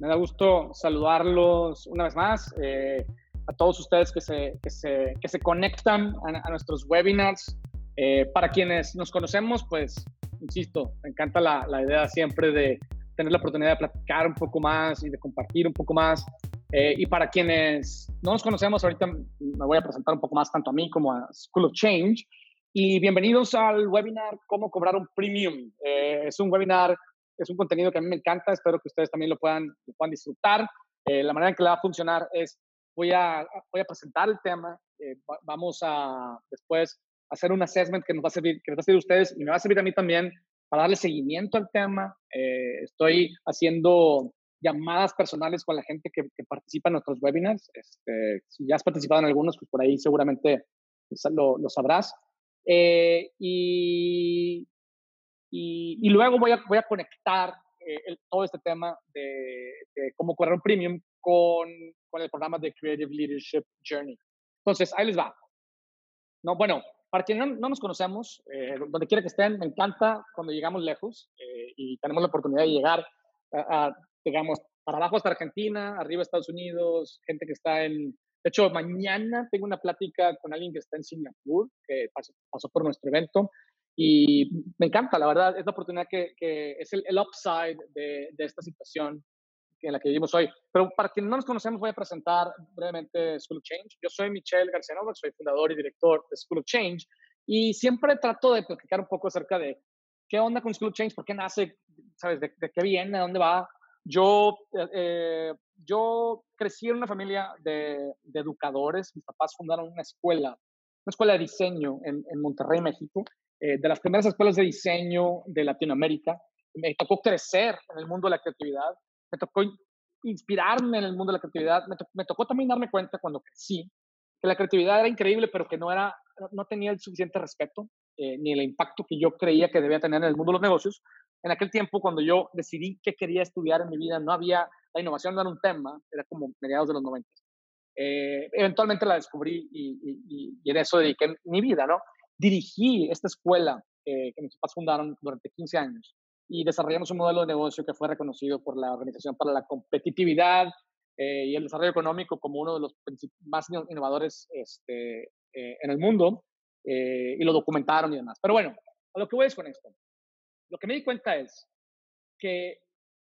Me da gusto saludarlos una vez más. Eh, a todos ustedes que se, que se, que se conectan a, nuestros webinars. Eh, para quienes nos conocemos, pues, insisto, me encanta la, la, idea siempre de tener la oportunidad de platicar un poco más y de compartir un poco más. Eh, y para quienes no nos conocemos, ahorita me voy a presentar un poco más tanto a mí como a School of Change. Y bienvenidos al webinar Cómo cobrar un premium. Es un webinar, es un contenido que a mí me encanta, espero que ustedes también lo puedan, lo puedan disfrutar. la manera en que le va a funcionar es voy a, voy a presentar el tema, eh, vamos a después hacer un assessment que nos va a servir, que va a servir a ustedes y me va a servir a mí también para darle seguimiento al tema. Eh, estoy haciendo llamadas personales con la gente que, participa en nuestros webinars. Este, si ya has participado en algunos, pues por ahí seguramente lo, lo sabrás. Eh, y, y, y, luego voy a, voy a conectar todo este tema de, de, cómo correr un premium con, con el programa de Creative Leadership Journey. Entonces, ahí les va. No, bueno, para quienes no, nos conocemos, eh, donde quiera que estén, me encanta cuando llegamos lejos eh, y tenemos la oportunidad de llegar, a, digamos, para abajo hasta Argentina, arriba Estados Unidos, gente que está en... De hecho, mañana tengo una plática con alguien que está en Singapur, que pasó, pasó por nuestro evento, y me encanta, la verdad, es la oportunidad que, que es el, el upside de, de, esta situación en la que vivimos hoy. Pero para quienes no nos conocemos, voy a presentar brevemente School of Change. Yo soy Michelle García Nova, soy fundador y director de School of Change y siempre trato de platicar un poco acerca de qué onda con School of Change, por qué nace, sabes, de, qué viene, a dónde va. Yo, eh, yo crecí en una familia de, de, educadores. Mis papás fundaron una escuela, una escuela de diseño en, en Monterrey, México, eh, de las primeras escuelas de diseño de Latinoamérica. Me tocó crecer en el mundo de la creatividad me tocó inspirarme en el mundo de la creatividad, me, tocó también darme cuenta cuando crecí que la creatividad era increíble, pero que no, era, no tenía el suficiente respeto eh, ni el impacto que yo creía que debía tener en el mundo de los negocios. En aquel tiempo, cuando yo decidí qué quería estudiar en mi vida, no había, la innovación no era un tema, era como mediados de los 90. Eh, eventualmente la descubrí y, y, en eso dediqué mi vida, ¿no? Dirigí esta escuela eh, que mis papás fundaron durante 15 años y desarrollamos un modelo de negocio que fue reconocido por la Organización para la Competitividad eh, y el Desarrollo Económico como uno de los más innovadores este, eh, en el mundo eh, y lo documentaron y demás. Pero bueno, a lo que voy es con esto. Lo que me di cuenta es que,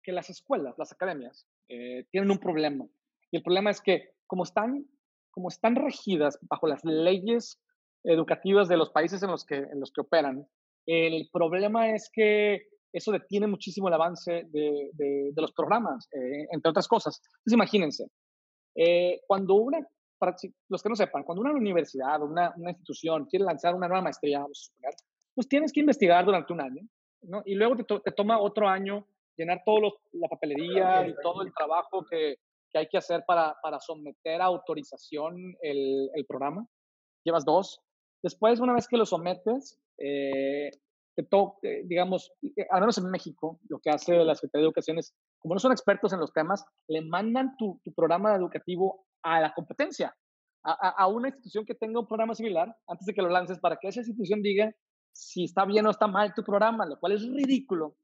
que las escuelas, las academias, tienen un problema. Y el problema es que como están, como están regidas bajo las leyes educativas de los países en los que, en los que operan, el problema es que eso detiene muchísimo el avance de, de, los programas, eh, entre otras cosas. Entonces, imagínense, eh, cuando una, para los que no sepan, cuando una universidad o una, una, institución quiere lanzar una nueva maestría, pues tienes que investigar durante un año, ¿no? Y luego te, te toma otro año llenar toda la papelería y todo el trabajo que, que hay que hacer para, para someter a autorización el, el, programa. Llevas dos. Después, una vez que lo sometes, eh, que digamos, al menos en México, lo que hace la Secretaría de Educación es, como no son expertos en los temas, le mandan tu, tu programa educativo a la competencia, a, a, una institución que tenga un programa similar, antes de que lo lances, para que esa institución diga si está bien o está mal tu programa, lo cual es ridículo.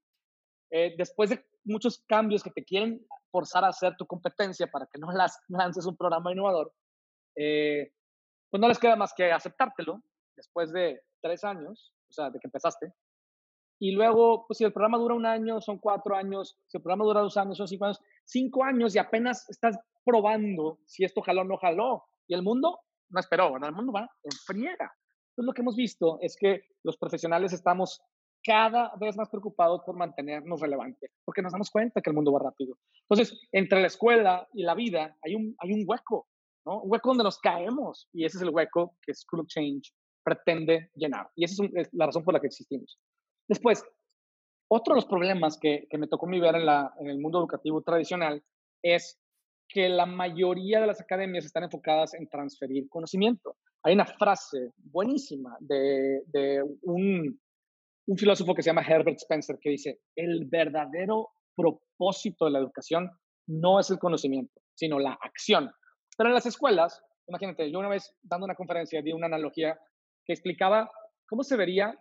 Eh, después de muchos cambios que te quieren forzar a hacer tu competencia para que no las, lances un programa innovador, eh, pues no les queda más que aceptártelo después de tres años o sea, de que empezaste. Y luego, pues si el programa dura un año, son cuatro años, si el programa dura dos años, son cinco años, cinco años y apenas estás probando si esto jaló o no jaló. Y el mundo no esperó, ¿no? el mundo va en friega. Entonces lo que hemos visto es que los profesionales estamos cada vez más preocupados por mantenernos relevantes, porque nos damos cuenta que el mundo va rápido. Entonces, entre la escuela y la vida hay un, hay un hueco, ¿no? Un hueco donde nos caemos, y ese es el hueco que School of Change pretende llenar. Y esa es, la razón por la que existimos. Después, otro de los problemas que, me tocó mi ver en, en el mundo educativo tradicional es que la mayoría de las academias están enfocadas en transferir conocimiento. Hay una frase buenísima de, de un, un filósofo que se llama Herbert Spencer que dice, el verdadero propósito de la educación no es el conocimiento, sino la acción. Pero en las escuelas, imagínate, yo una vez dando una conferencia di una analogía que explicaba cómo se vería,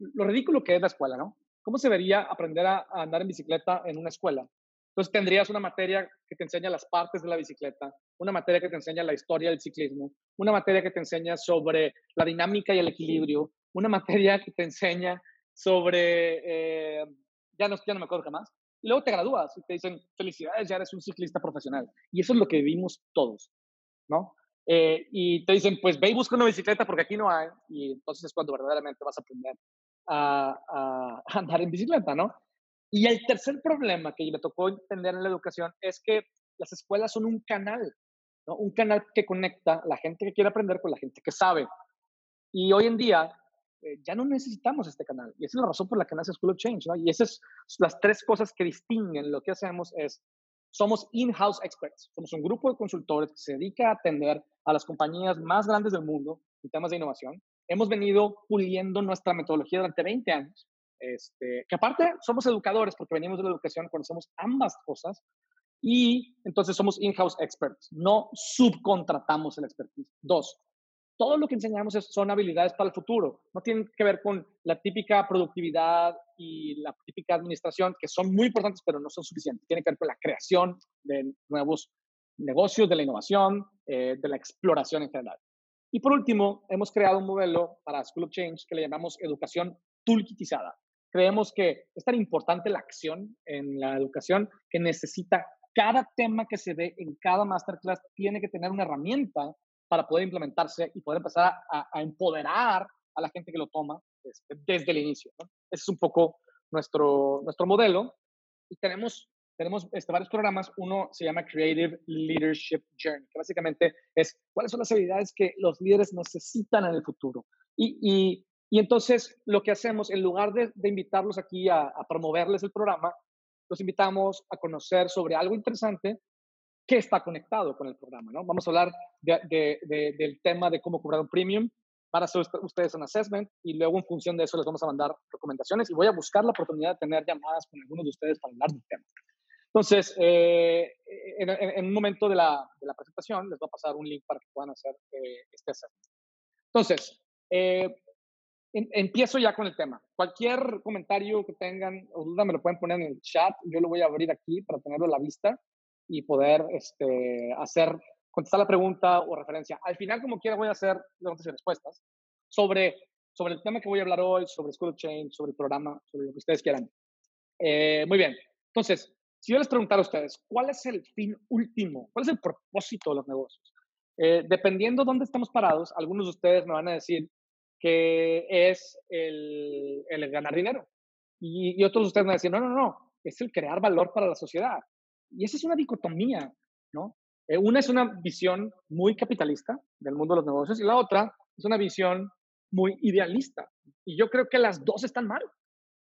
lo ridículo que es la escuela, ¿no? ¿Cómo se vería aprender a, andar en bicicleta en una escuela? Entonces tendrías una materia que te enseña las partes de la bicicleta, una materia que te enseña la historia del ciclismo, una materia que te enseña sobre la dinámica y el equilibrio, una materia que te enseña sobre, eh, ya, no, ya no me acuerdo qué más, y luego te gradúas y te dicen, felicidades, ya eres un ciclista profesional. Y eso es lo que vivimos todos, ¿no? Eh, y te dicen, pues ve y busca una bicicleta porque aquí no hay. Y entonces es cuando verdaderamente vas a aprender a, a andar en bicicleta, ¿no? Y el tercer problema que me tocó entender en la educación es que las escuelas son un canal, ¿no? Un canal que conecta la gente que quiere aprender con la gente que sabe. Y hoy en día eh, ya no necesitamos este canal. Y esa es la razón por la que nace School of Change, ¿no? Y esas son las tres cosas que distinguen lo que hacemos es, somos in-house experts. Somos un grupo de consultores que se dedica a atender a las compañías más grandes del mundo en temas de innovación. Hemos venido puliendo nuestra metodología durante 20 años. Este, que aparte somos educadores porque venimos de la educación, conocemos ambas cosas y entonces somos in-house experts, no subcontratamos el expertise. Dos, todo lo que enseñamos son habilidades para el futuro. No tienen que ver con la típica productividad y la típica administración, que son muy importantes, pero no son suficientes. Tienen que ver con la creación de nuevos negocios, de la innovación, eh, de la exploración en general. Y por último, hemos creado un modelo para School of Change que le llamamos educación toolkitizada. Creemos que es tan importante la acción en la educación que necesita cada tema que se ve en cada masterclass tiene que tener una herramienta para poder implementarse y poder empezar a, empoderar a la gente que lo toma este, desde, el inicio. Ese es un poco nuestro, nuestro modelo. Y tenemos, tenemos este, varios programas. Uno se llama Creative Leadership Journey, que básicamente es cuáles son las habilidades que los líderes necesitan en el futuro. Y, y, y entonces lo que hacemos, en lugar de, de invitarlos aquí a, a promoverles el programa, los invitamos a conocer sobre algo interesante qué está conectado con el programa, ¿no? Vamos a hablar del tema de cómo cobrar un premium para hacer ustedes un assessment y luego en función de eso les vamos a mandar recomendaciones y voy a buscar la oportunidad de tener llamadas con algunos de ustedes para hablar del tema. Entonces, eh, en, un momento de la, presentación les voy a pasar un link para que puedan hacer eh, este assessment. Entonces, eh, empiezo ya con el tema. Cualquier comentario que tengan o duda me lo pueden poner en el chat. Yo lo voy a abrir aquí para tenerlo a la vista y poder este, hacer, contestar la pregunta o referencia. Al final, como quiera, voy a hacer preguntas y respuestas sobre, sobre el tema que voy a hablar hoy, sobre School of Change, sobre el programa, sobre lo que ustedes quieran. Eh, muy bien. Entonces, si yo les preguntara a ustedes, ¿cuál es el fin último? ¿Cuál es el propósito de los negocios? Eh, dependiendo de dónde estamos parados, algunos de ustedes me van a decir que es el, el ganar dinero. Y, y, otros de ustedes me van a decir, no, no, no, es el crear valor para la sociedad. Y esa es una dicotomía, ¿no? Eh, una es una visión muy capitalista del mundo de los negocios y la otra es una visión muy idealista. Y yo creo que las dos están mal,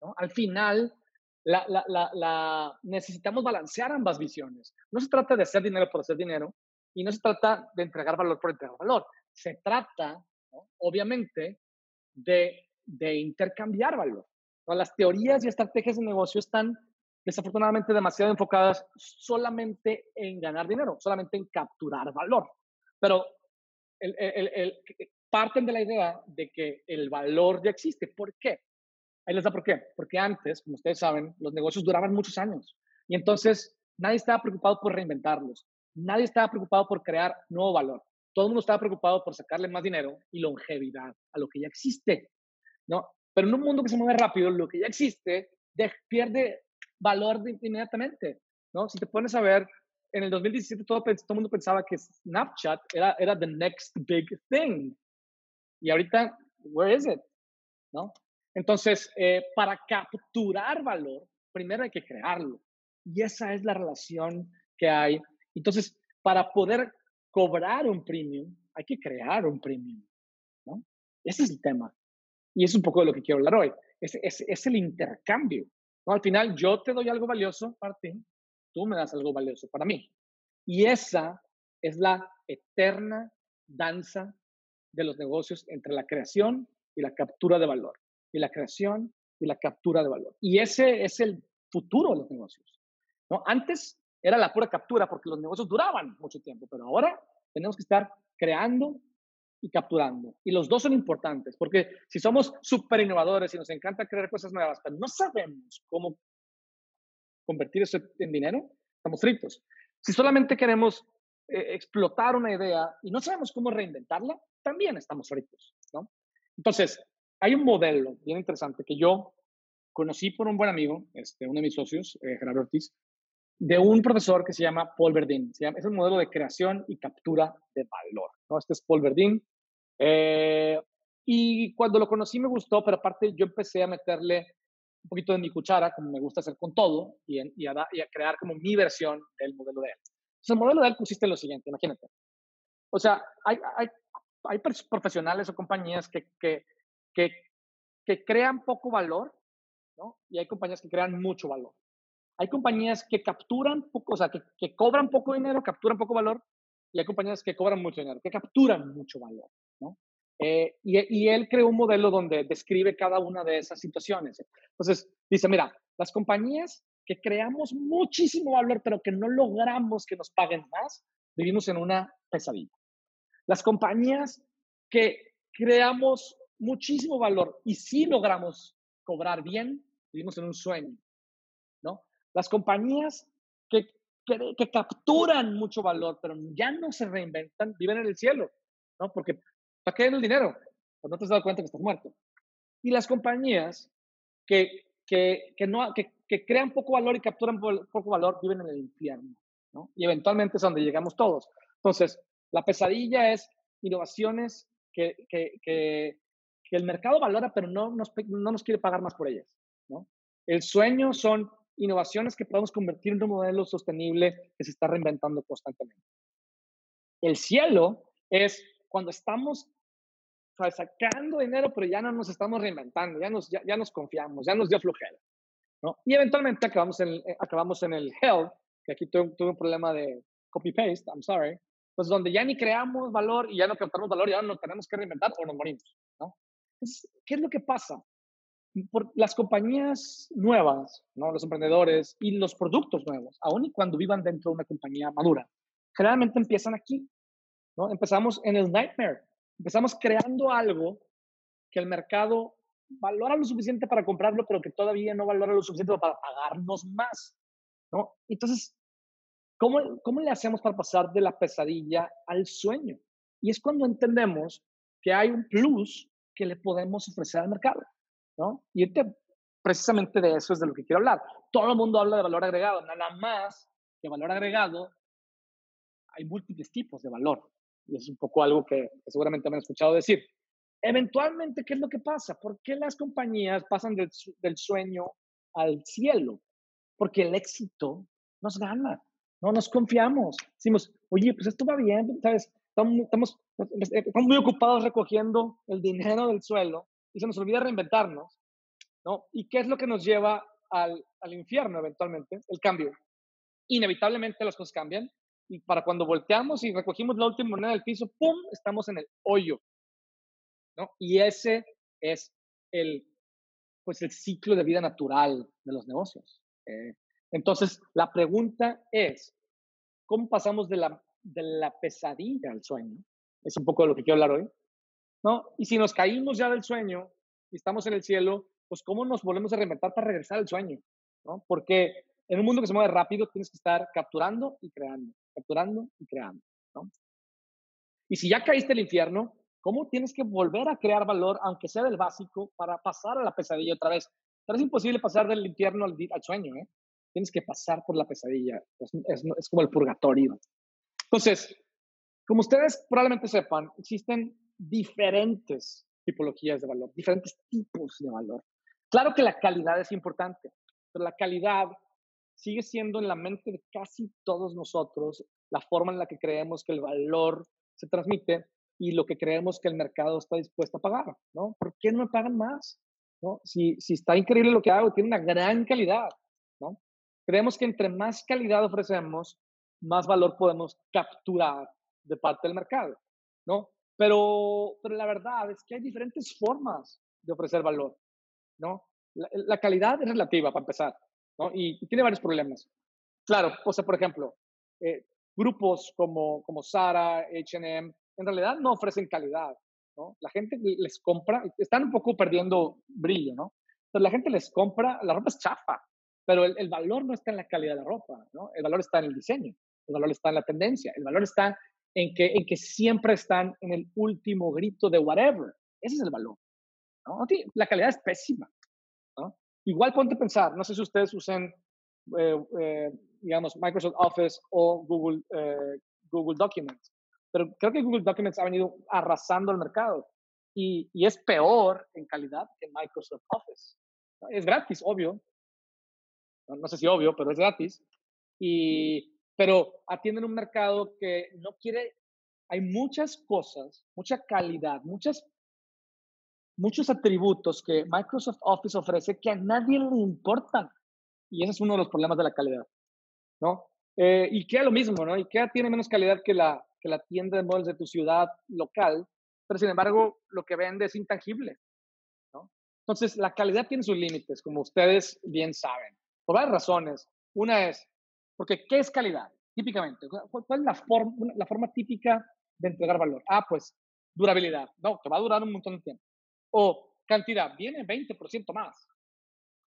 ¿no? Al final, la, la, la, necesitamos balancear ambas visiones. No se trata de hacer dinero por hacer dinero y no se trata de entregar valor por entregar valor. Se trata, obviamente, de, de intercambiar valor. Las teorías y estrategias de negocio están desafortunadamente demasiado enfocadas solamente en ganar dinero, solamente en capturar valor. Pero el, el, el, parten de la idea de que el valor ya existe. ¿Por qué? Ahí les da por qué. Porque antes, como ustedes saben, los negocios duraban muchos años. Y entonces nadie estaba preocupado por reinventarlos. Nadie estaba preocupado por crear nuevo valor. Todo el mundo estaba preocupado por sacarle más dinero y longevidad a lo que ya existe. ¿no? Pero en un mundo que se mueve rápido, lo que ya existe pierde valor inmediatamente, ¿no? Si te pones a ver, en el 2017 todo, todo el mundo pensaba que Snapchat era, era the next big thing. Y ahorita, where is it? ¿No? Entonces, eh, para capturar valor, primero hay que crearlo. Y esa es la relación que hay. Entonces, para poder cobrar un premium, hay que crear un premium. ¿no? Ese es el tema. Y es un poco de lo que quiero hablar hoy. Es, es, es el intercambio. Al final yo te doy algo valioso para ti, tú me das algo valioso para mí. Y esa es la eterna danza de los negocios entre la creación y la captura de valor. Y la creación y la captura de valor. Y ese es el futuro de los negocios. ¿no? Antes era la pura captura porque los negocios duraban mucho tiempo, pero ahora tenemos que estar creando y capturando. Y los dos son importantes, porque si somos súper innovadores y nos encanta crear cosas nuevas, pero no sabemos cómo, convertir eso en dinero, estamos fritos. Si solamente queremos eh, explotar una idea y no sabemos cómo reinventarla, también estamos fritos, ¿no? Entonces, hay un modelo bien interesante que yo conocí por un buen amigo, este, uno de mis socios, eh, Gerardo Ortiz, de un profesor que se llama Paul Verdin. es el modelo de creación y captura de valor. ¿no? Este es Paul Verdin. Eh, y cuando lo conocí me gustó, pero aparte yo empecé a meterle un poquito de mi cuchara, como me gusta hacer con todo, y, y, a, y a, crear como mi versión del modelo de él. Entonces, el modelo de él consiste en lo siguiente, imagínate. O sea, hay, hay, hay profesionales o compañías que, que, que, que crean poco valor, ¿no? Y hay compañías que crean mucho valor. Hay compañías que capturan poco, o sea, que, que cobran poco dinero, capturan poco valor, y hay compañías que cobran mucho dinero, que capturan mucho valor, ¿no? Eh, y, y, él creó un modelo donde describe cada una de esas situaciones. Entonces, dice, mira, las compañías que creamos muchísimo valor, pero que no logramos que nos paguen más, vivimos en una pesadilla. Las compañías que creamos muchísimo valor y sí logramos cobrar bien, vivimos en un sueño. Las compañías que, que, capturan mucho valor, pero ya no se reinventan, viven en el cielo, ¿no? Porque ¿para qué el dinero? Pues no te has dado cuenta que estás muerto. Y las compañías que, que, que no, que, crean poco valor y capturan poco valor viven en el infierno, ¿no? Y eventualmente es donde llegamos todos. Entonces, la pesadilla es innovaciones que, el mercado valora, pero no nos, no nos quiere pagar más por ellas. ¿no? El sueño son innovaciones que podemos convertir en un modelo sostenible que se está reinventando constantemente. El cielo es cuando estamos sacando dinero, pero ya no nos estamos reinventando, ya nos, ya, nos confiamos, ya nos dio flojera. ¿no? Y eventualmente acabamos en, eh, acabamos en el hell, que aquí tuve, tuve un problema de copy-paste, I'm sorry, pues donde ya ni creamos valor y ya no captamos valor, ya no tenemos que reinventar o nos morimos, ¿no? Entonces, ¿qué es lo que pasa? Por las compañías nuevas, ¿no? los emprendedores y los productos nuevos, aun y cuando vivan dentro de una compañía madura, generalmente empiezan aquí. ¿no? Empezamos en el nightmare. Empezamos creando algo que el mercado valora lo suficiente para comprarlo, pero que todavía no valora lo suficiente para pagarnos más. ¿no? Entonces, ¿cómo, ¿cómo le hacemos para pasar de la pesadilla al sueño? Y es cuando entendemos que hay un plus que le podemos ofrecer al mercado. ¿No? Y este, precisamente de eso es de lo que quiero hablar. Todo el mundo habla de valor agregado, nada más que valor agregado, hay múltiples tipos de valor. Y es un poco algo que, seguramente me escuchado decir. Eventualmente, ¿qué es lo que pasa? ¿Por qué las compañías pasan del, del sueño al cielo? Porque el éxito nos gana, no nos confiamos. Decimos, oye, pues esto va bien, ¿sabes? Estamos, estamos muy ocupados recogiendo el dinero del suelo y se nos olvida reinventarnos, ¿no? ¿Y qué es lo que nos lleva al, al infierno eventualmente? El cambio. Inevitablemente las cosas cambian y para cuando volteamos y recogimos la última moneda del piso, ¡pum!, estamos en el hoyo, ¿no? Y ese es el, pues el ciclo de vida natural de los negocios. Eh, entonces, la pregunta es, ¿cómo pasamos de la, de la pesadilla al sueño? Es un poco de lo que quiero hablar hoy. ¿No? Y si nos caímos ya del sueño y estamos en el cielo, pues cómo nos volvemos a reinventar para regresar al sueño, ¿no? Porque en un mundo que se mueve rápido tienes que estar capturando y creando, capturando y creando, ¿no? Y si ya caíste el infierno, ¿cómo tienes que volver a crear valor, aunque sea del básico, para pasar a la pesadilla otra vez? Pero es imposible pasar del infierno al, al sueño, ¿eh? Tienes que pasar por la pesadilla. Es, es, es como el purgatorio. Entonces, como ustedes probablemente sepan, existen diferentes tipologías de valor, diferentes tipos de valor. Claro que la calidad es importante, pero la calidad sigue siendo en la mente de casi todos nosotros la forma en la que creemos que el valor se transmite y lo que creemos que el mercado está dispuesto a pagar, ¿no? ¿Por qué no me pagan más? ¿No? Si, si está increíble lo que hago, tiene una gran calidad, ¿no? Creemos que entre más calidad ofrecemos, más valor podemos capturar de parte del mercado, ¿no? Pero, pero la verdad es que hay diferentes formas de ofrecer valor, ¿no? La, calidad es relativa, para empezar, ¿no? Y, tiene varios problemas. Claro, o sea, por ejemplo, eh, grupos como, como Zara, H&M, en realidad no ofrecen calidad, ¿no? La gente les compra, están un poco perdiendo brillo, ¿no? La gente les compra, la ropa es chafa, pero el, valor no está en la calidad de la ropa, ¿no? El valor está en el diseño, el valor está en la tendencia, el valor está en que, en que siempre están en el último grito de whatever. Ese es el valor. ¿no? La calidad es pésima. ¿no? Igual ponte a pensar, no sé si ustedes usen, eh, eh, digamos, Microsoft Office o Google, eh, Google Documents, pero creo que Google Documents ha venido arrasando el mercado y, y es peor en calidad que Microsoft Office. Es gratis, obvio. No, sé si obvio, pero es gratis. Y, pero atienden un mercado que no quiere, hay muchas cosas, mucha calidad, muchas muchos atributos que Microsoft Office ofrece que a nadie le importan. Y ese es uno de los problemas de la calidad, ¿no? Eh, IKEA lo mismo, ¿no? IKEA tiene menos calidad que la, que la tienda de muebles de tu ciudad local, pero sin embargo lo que vende es intangible, ¿no? Entonces, la calidad tiene sus límites, como ustedes bien saben, por varias razones. Una es, porque ¿qué es calidad? Típicamente, ¿cuál es la, forma, la forma típica de entregar valor? Ah, pues durabilidad. No, que va a durar un montón de tiempo. O cantidad, viene 20% más.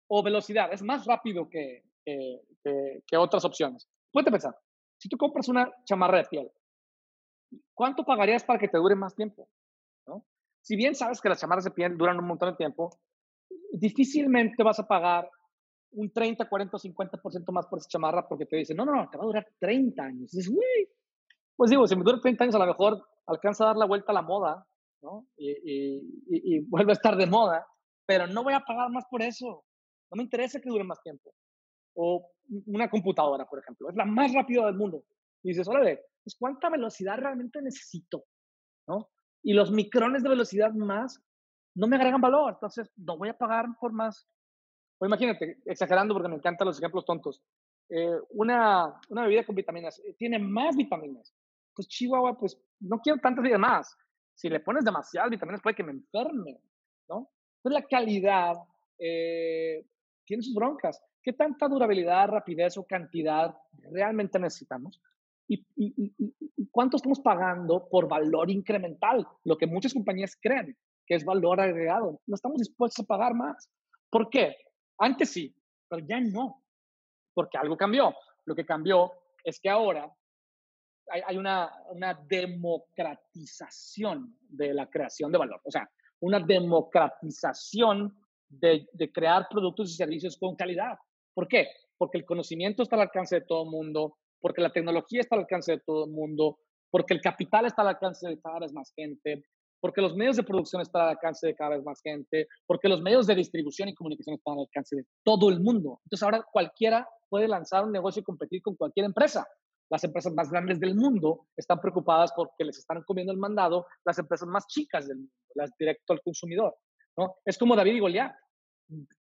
O velocidad, es más rápido que, que, otras opciones. Puede pensar, si tú compras una chamarra de piel, ¿cuánto pagarías para que te dure más tiempo? ¿No? Si bien sabes que las chamarras de piel duran un montón de tiempo, difícilmente vas a pagar un 30, 40 o 50% más por esa chamarra porque te dicen, no, no, no, te va a durar 30 años. Y dices, pues digo, si me dura 30 años, a lo mejor alcanza a dar la vuelta a la moda y, vuelve a estar de moda, pero no voy a pagar más por eso. No me interesa que dure más tiempo. O una computadora, por ejemplo, es la más rápida del mundo. Y dices, órale, pues ¿cuánta velocidad realmente necesito? ¿No? Y los micrones de velocidad más no me agregan valor, entonces no voy a pagar por más. O imagínate, exagerando porque me encantan los ejemplos tontos. Eh, una, una bebida con vitaminas eh, tiene más vitaminas. Pues Chihuahua, pues no quiero tantas vidas más si le pones demasiadas vitaminas puede que me enferme, ¿no? Entonces la calidad eh, tiene sus broncas. ¿Qué tanta durabilidad, rapidez o cantidad realmente necesitamos? ¿Y, cuánto estamos pagando por valor incremental? Lo que muchas compañías creen que es valor agregado. No estamos dispuestos a pagar más. ¿Por qué? Antes sí, pero ya no. Porque algo cambió. Lo que cambió es que ahora hay, una, una, democratización de la creación de valor, o sea, una democratización de, de, crear productos y servicios con calidad. ¿Por qué? Porque el conocimiento está al alcance de todo el mundo, porque la tecnología está al alcance de todo el mundo, porque el capital está al alcance de cada vez más gente, porque los medios de producción están al alcance de cada vez más gente, porque los medios de distribución y comunicación están al alcance de todo el mundo. Entonces ahora cualquiera puede lanzar un negocio y competir con cualquier empresa las empresas más grandes del mundo están preocupadas porque les están comiendo el mandado las empresas más chicas del mundo, las directo al consumidor. ¿no? Es como David y Goliat.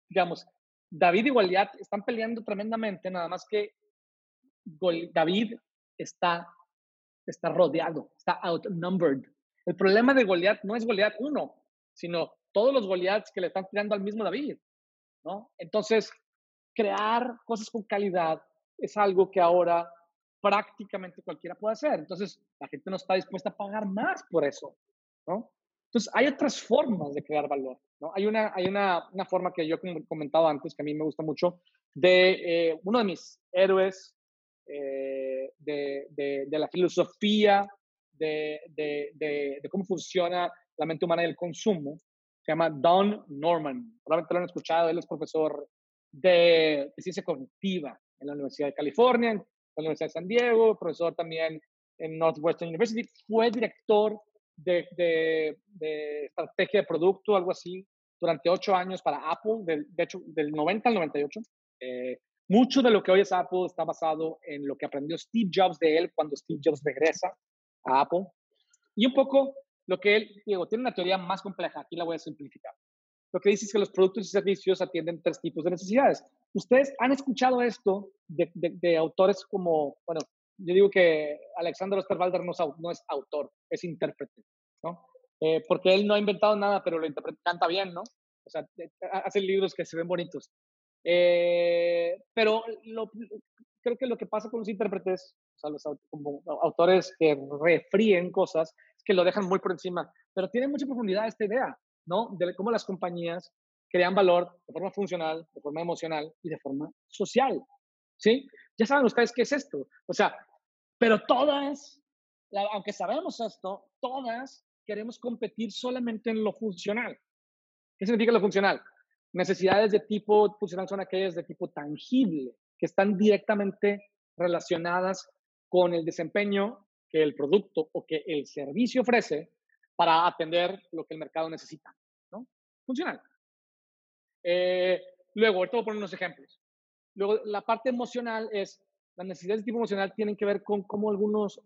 Digamos, David y Goliat están peleando tremendamente, nada más que David está, está rodeado, está outnumbered. El problema de Goliat no es Goliat uno, sino todos los Goliaths que le están tirando al mismo David. ¿no? Entonces, crear cosas con calidad es algo que ahora prácticamente cualquiera puede hacer. Entonces, la gente no está dispuesta a pagar más por eso, ¿no? Entonces, hay otras formas de crear valor, ¿no? Hay una, hay una, una forma que yo he comentado antes, que a mí me gusta mucho, de eh, uno de mis héroes eh, de, de, de, la filosofía de, de, cómo funciona la mente humana y el consumo, se llama Don Norman. Probablemente lo han escuchado, él es profesor de, ciencia cognitiva en la Universidad de California, la Universidad de San Diego, profesor también en Northwestern University, fue director de, de, estrategia de producto, algo así, durante ocho años para Apple, de hecho, del 90 al 98. Eh, mucho de lo que hoy es Apple está basado en lo que aprendió Steve Jobs de él cuando Steve Jobs regresa a Apple. Y un poco lo que él, digo, tiene una teoría más compleja, aquí la voy a simplificar. Lo que dice es que los productos y servicios atienden tres tipos de necesidades. Ustedes han escuchado esto de, autores como, bueno, yo digo que Alexander Osterwalder no, es autor, es intérprete, ¿no? Eh, porque él no ha inventado nada, pero lo interpreta, canta bien, ¿no? O sea, hace libros que se ven bonitos. Eh, pero creo que lo que pasa con los intérpretes, sea, los como autores que refríen cosas, que lo dejan muy por encima, pero tiene mucha profundidad esta idea, ¿no? De cómo las compañías crean valor de forma funcional, de forma emocional y de forma social. ¿Sí? Ya saben ustedes qué es esto. O sea, pero todas, aunque sabemos esto, todas queremos competir solamente en lo funcional. ¿Qué significa lo funcional? Necesidades de tipo funcional son aquellas de tipo tangible, que están directamente relacionadas con el desempeño que el producto o que el servicio ofrece para atender lo que el mercado necesita. ¿no? Funcional. Eh, luego, ahorita voy a poner unos ejemplos. Luego, la parte emocional es, las necesidades de tipo emocional tienen que ver con cómo algunos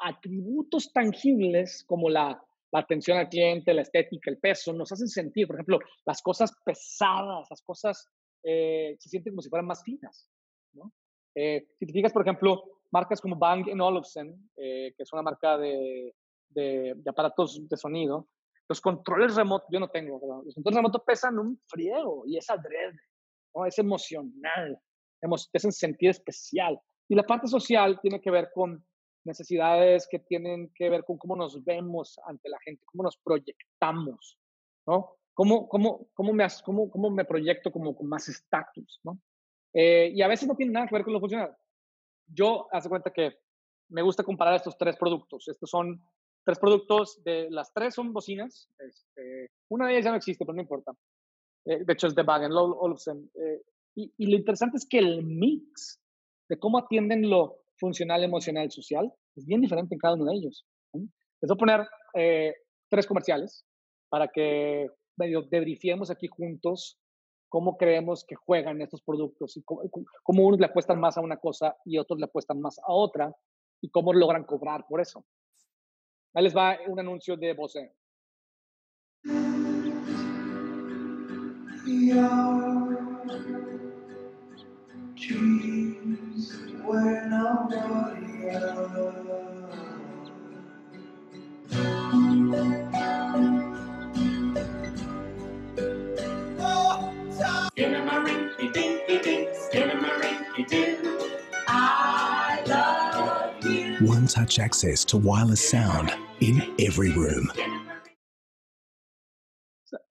atributos tangibles como la, atención al cliente, la estética, el peso, nos hacen sentir, por ejemplo, las cosas pesadas, las cosas eh, se sienten como si fueran más finas. ¿no? Eh, si te fijas, por ejemplo, marcas como Bang Olufsen, eh, que es una marca de, de, aparatos de sonido, los controles remotos, yo no tengo, los controles remotos pesan un friego y es adrede, ¿no? es emocional, te hacen sentir especial. Y la parte social tiene que ver con necesidades que tienen que ver con cómo nos vemos ante la gente, cómo nos proyectamos, ¿no? ¿Cómo, cómo, cómo, me, cómo, cómo me proyecto como con más estatus, ¿no? Eh, y a veces no tiene nada que ver con lo funcional. Yo, hace cuenta que me gusta comparar estos tres productos. Estos son tres productos, de las tres son bocinas. Este, una de ellas ya no existe, pero no importa. Eh, de hecho, es de Bang Olufsen. Eh, y, lo interesante es que el mix de cómo atienden lo funcional, emocional, social es bien diferente en cada uno de ellos. Les voy a poner eh, tres comerciales para que medio debrifiemos aquí juntos cómo creemos que juegan estos productos y cómo, cómo, unos le apuestan más a una cosa y otros le apuestan más a otra y cómo logran cobrar por eso. Ahí les va un anuncio de Bose. One touch access to wireless sound in every room.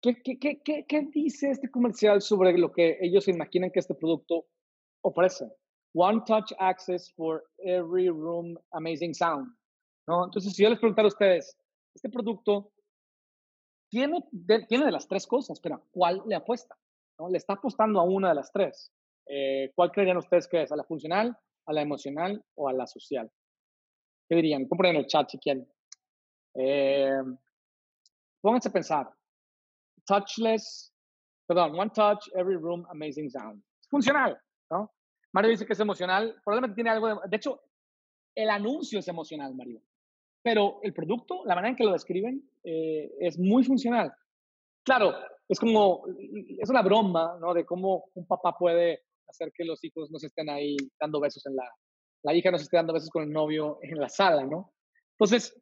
¿Qué, qué, qué, ¿Qué, dice este comercial sobre lo que ellos imaginan que este producto ofrece? One touch access for every room, amazing sound. ¿no? Entonces, si yo les preguntara a ustedes, este producto tiene tiene de las tres cosas, pero ¿cuál le apuesta? ¿No? Le está apostando a una de las tres. Eh, ¿Cuál creerían ustedes que es? ¿A la funcional, a la emocional o a la social? ¿Qué dirían? Compren en el chat si quieren. Eh, pónganse a pensar. Touchless, perdón, one touch, every room, amazing sound. Es funcional, ¿no? Mario dice que es emocional. Probablemente tiene algo de... De hecho, el anuncio es emocional, Mario. Pero el producto, la manera en que lo describen, eh, es muy funcional. Claro, es como, es una broma, ¿no? De cómo un papá puede hacer que los hijos no se estén ahí dando besos en la, la hija no se esté dando besos con el novio en la sala, ¿no? Entonces,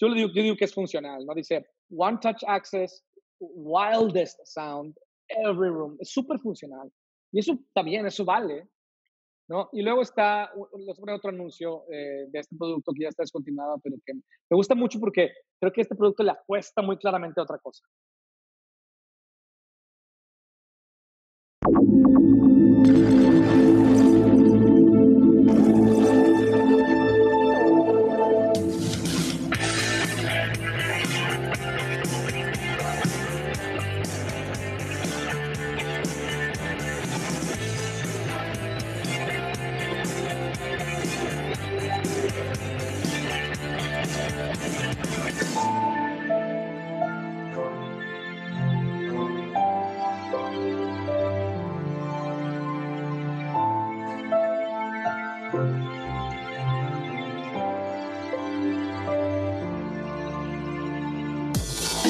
yo, le digo, yo digo que es funcional, ¿no? Dice, one touch access, wildest sound, every room. Es súper funcional. Y eso bien, eso vale, ¿no? Y luego está, les voy otro anuncio eh, de este producto que ya está descontinuado, pero que me gusta mucho porque creo que este producto le apuesta muy claramente a otra cosa. Thank you.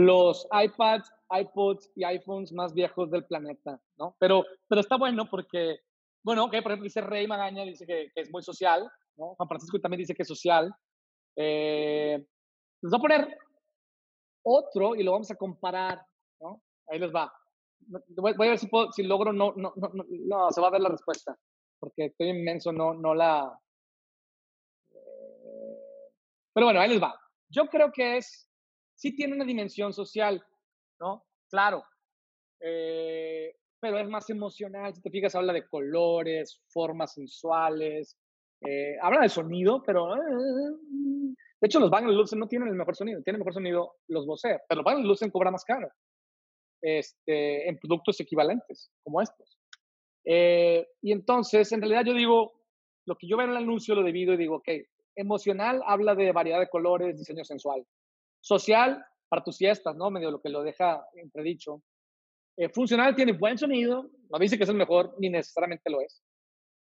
los iPads, iPods y iPhones más viejos del planeta, ¿no? Pero, pero está bueno porque, bueno, que por ejemplo dice Rey Magaña, dice que, que, es muy social, ¿no? Juan Francisco también dice que es social. Eh, les voy a poner otro y lo vamos a comparar, ¿no? Ahí les va. Voy, a ver si, puedo, si logro, no, no, no, no, se va a ver la respuesta, porque estoy inmenso, no, no la... Eh, pero bueno, ahí les va. Yo creo que es sí tiene una dimensión social, ¿no? Claro. Eh, pero es más emocional. Si te fijas, habla de colores, formas sensuales, eh, habla de sonido, pero. Eh, de hecho, los Bang Olufsen no tienen el mejor sonido. Tienen el mejor sonido los Bose, pero los Bang Olufsen cobra más caro este, en productos equivalentes como estos. y entonces, en realidad, yo digo, lo que yo veo en el anuncio lo divido y digo, ok, emocional habla de variedad de colores, diseño sensual. Social, para tus fiestas, ¿no? Medio lo que lo deja entredicho. Eh, funcional tiene buen sonido, no dice que es el mejor, ni necesariamente lo es.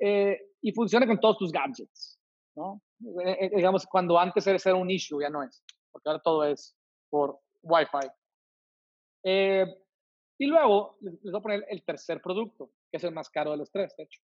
Eh, y funciona con todos tus gadgets, ¿no? Eh, digamos, cuando antes era un issue, ya no es, porque ahora todo es por Wi-Fi. y luego les voy a poner el tercer producto, que es el más caro de los tres, de hecho.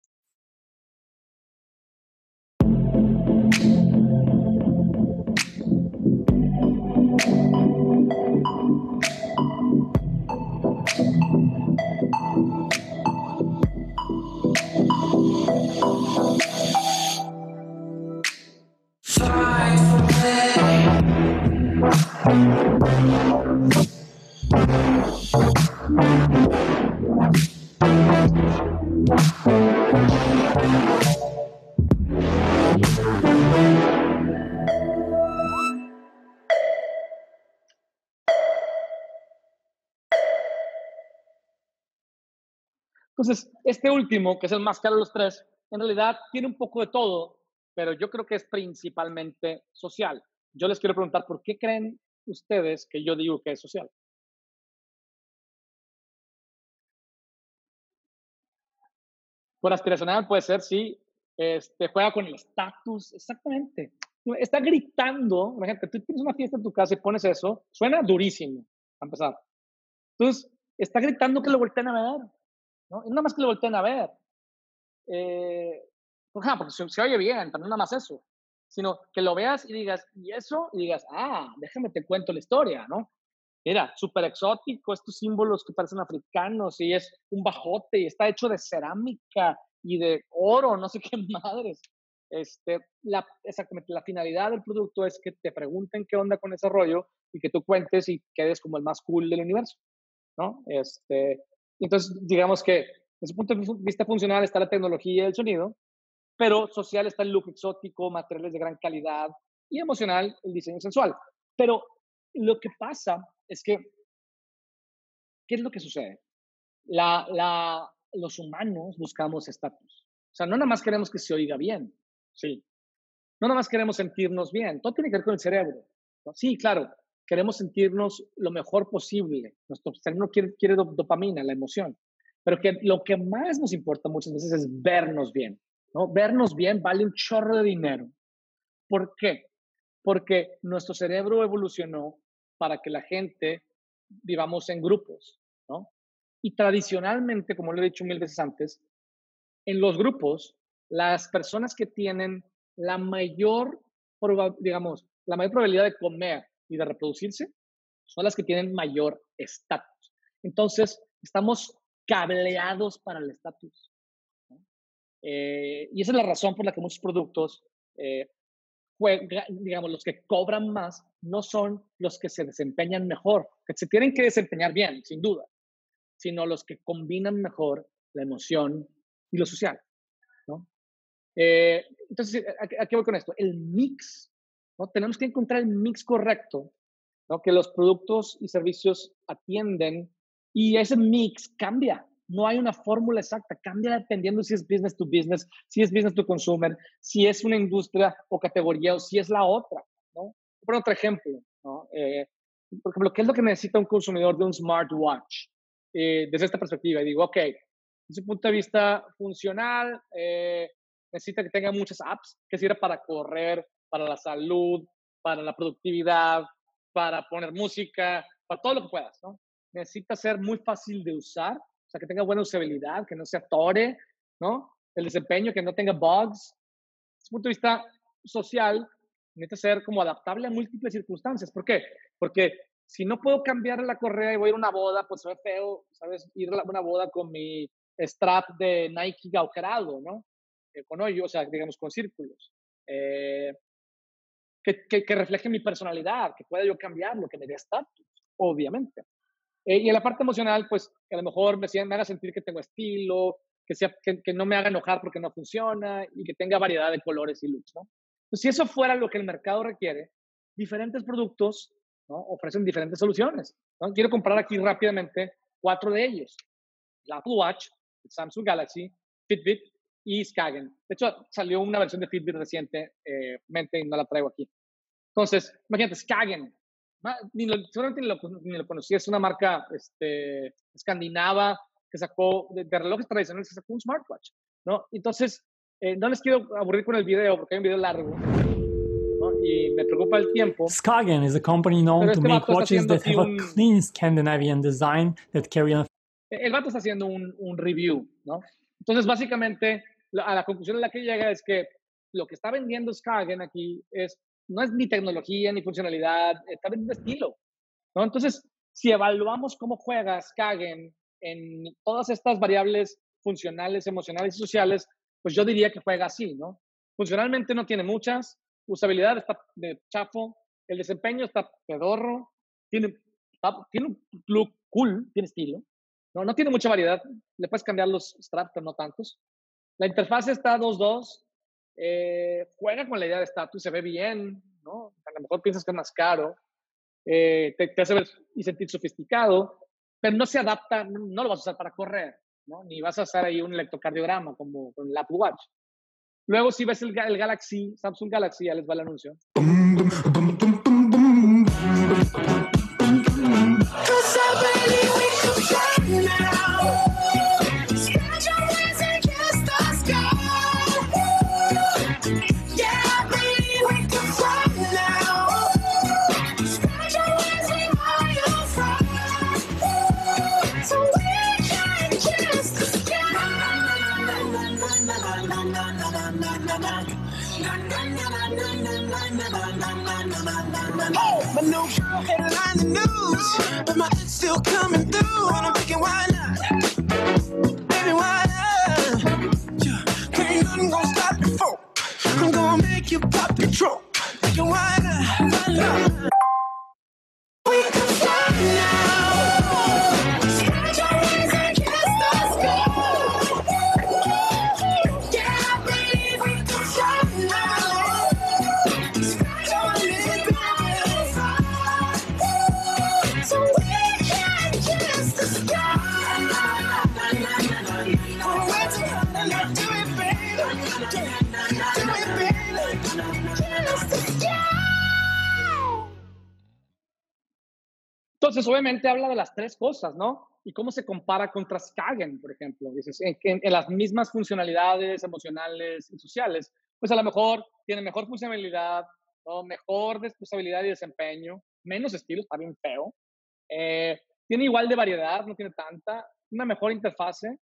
Entonces, este último, que es el más caro de los tres, en realidad tiene un poco de todo, pero yo creo que es principalmente social. Yo les quiero preguntar, ¿por qué creen ustedes que yo digo que es social? Por aspiracional puede ser, sí. Este, juega con el estatus, exactamente. Está gritando, imagínate, tú tienes una fiesta en tu casa y pones eso, suena durísimo, a empezar. Entonces, está gritando que lo volteen a ver. ¿No? Y nada más que lo volteen a ver. Eh, porque se, oye bien, pero no nada más eso, sino que lo veas y digas, y eso, y digas, ah, déjame te cuento la historia, ¿no? Mira, súper exótico, estos símbolos que parecen africanos, y es un bajote, y está hecho de cerámica y de oro, no sé qué madres. Este, la, exactamente, la finalidad del producto es que te pregunten qué onda con ese rollo y que tú cuentes y quedes como el más cool del universo, ¿no? Este, entonces, digamos que desde ese punto de vista funcional está la tecnología y el sonido, pero social está el look exótico, materiales de gran calidad y emocional el diseño sensual. Pero lo que pasa es que, ¿qué es lo que sucede? La, la, los humanos buscamos estatus. O sea, no nada más queremos que se oiga bien, sí. No nada más queremos sentirnos bien, todo tiene que ver con el cerebro. Sí, claro, queremos sentirnos lo mejor posible. Nuestro cerebro quiere, quiere dopamina, la emoción. Pero que lo que más nos importa muchas veces es vernos bien. ¿no? Vernos bien vale un chorro de dinero. ¿Por qué? Porque nuestro cerebro evolucionó para que la gente vivamos en grupos, ¿no? Y tradicionalmente, como lo he dicho mil veces antes, en los grupos, las personas que tienen la mayor, digamos, la mayor probabilidad de comer y de reproducirse son las que tienen mayor estatus. Entonces, estamos cableados para el estatus. Eh, y esa es la razón por la que muchos productos, eh, digamos, los que cobran más, no son los que se desempeñan mejor, que se tienen que desempeñar bien, sin duda, sino los que combinan mejor la emoción y lo social. ¿no? Eh, entonces, ¿a, qué voy con esto? El mix, ¿no? Tenemos que encontrar el mix correcto, ¿no? Que los productos y servicios atienden y ese mix cambia. No hay una fórmula exacta, cambia dependiendo si es business to business, si es business to consumer, si es una industria o categoría o si es la otra. ¿no? Por otro ejemplo, ¿no? Eh, por ejemplo, ¿qué es lo que necesita un consumidor de un smartwatch? Eh, desde esta perspectiva, y digo, ok, desde un punto de vista funcional, eh, necesita que tenga muchas apps que sirva para correr, para la salud, para la productividad, para poner música, para todo lo que puedas, ¿no? Necesita ser muy fácil de usar, o sea, que tenga buena usabilidad, que no se atore, ¿no? El desempeño, que no tenga bugs. Desde el punto de vista social, necesita ser como adaptable a múltiples circunstancias. ¿Por qué? Porque si no puedo cambiar la correa y voy a ir a una boda, pues se ve feo, ¿sabes? Ir a una boda con mi strap de Nike agujerado, ¿no? Eh, con hoyos, o sea, digamos, con círculos. Eh, que, que, refleje mi personalidad, que pueda yo cambiarlo, que me dé estatus, obviamente. Eh, y en la parte emocional, pues, que a lo mejor me, me haga sentir que tengo estilo, que, sea, que, que, no me haga enojar porque no funciona y que tenga variedad de colores y looks, ¿no? Pues si eso fuera lo que el mercado requiere, diferentes productos ¿no? ofrecen diferentes soluciones. ¿no? Quiero comprar aquí rápidamente cuatro de ellos. La Apple Watch, el Samsung Galaxy, Fitbit y Skagen. De hecho, salió una versión de Fitbit recientemente y no la traigo aquí. Entonces, imagínate, Skagen. Ni lo, seguramente ni lo, ni lo conocí, es una marca este, escandinava que sacó, de, relojes tradicionales, que sacó un smartwatch. ¿no? Entonces, eh, no les quiero aburrir con el video porque hay un video largo. ¿no? Y me preocupa el tiempo. Skagen is a company known to make watches that have un... a clean Scandinavian design that carry on. El vato está haciendo un, un review, ¿no? Entonces, básicamente, a la conclusión a la que llega es que lo que está vendiendo Skagen aquí es, no es ni tecnología ni funcionalidad, está vendiendo estilo. ¿no? Entonces, si evaluamos cómo juega Skagen en todas estas variables funcionales, emocionales y sociales, pues yo diría que juega así, ¿no? Funcionalmente no tiene muchas, usabilidad está de chafo, el desempeño está pedorro, tiene, tiene un look cool, tiene estilo, ¿no? no tiene mucha variedad, le puedes cambiar los straps, pero no tantos. La interfaz está 2.2, eh, juega con la idea de estatus, se ve bien, ¿no? A lo mejor piensas que es más caro, eh, te, hace ver y sentir sofisticado, pero no se adapta, no lo vas a usar para correr, ¿no? Ni vas a hacer ahí un electrocardiograma como con el Apple Watch. Luego, si ves el, el Galaxy, Samsung Galaxy, ya les va el anuncio. My new girl headline the news, but my ex still coming through, and I'm thinking, why not? Baby, why not? Yeah, ain't nothing gonna stop you, folk. I'm gonna make you pop Entonces, obviamente habla de las tres cosas, ¿no? Y cómo se compara contra Skagen, por ejemplo. Dices, en, las mismas funcionalidades emocionales y sociales, pues a lo mejor tiene mejor funcionalidad, ¿no? mejor usabilidad y desempeño, menos estilo, está bien feo. Eh, tiene igual de variedad, no tiene tanta, una mejor interfase,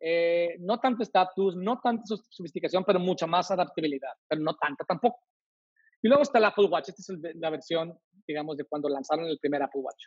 eh, no tanto estatus, no tanta sofisticación, pero mucha más adaptabilidad, pero no tanta tampoco. Y luego está el Apple Watch, esta es la versión, digamos, de cuando lanzaron el primer Apple Watch.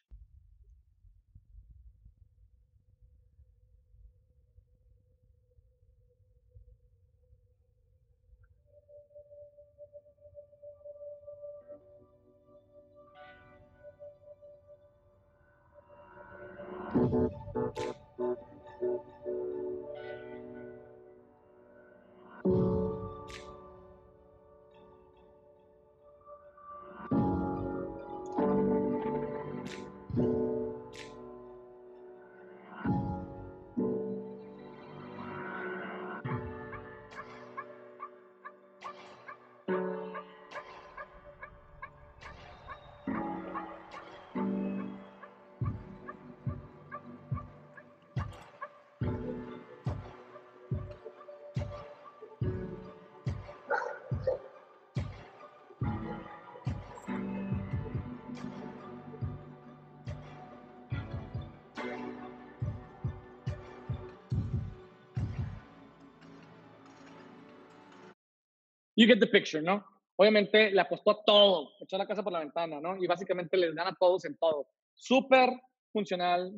You get the picture, ¿no? Obviamente le apostó a todo, echó la casa por la ventana, ¿no? Y básicamente les dan a todos en todo. Súper funcional,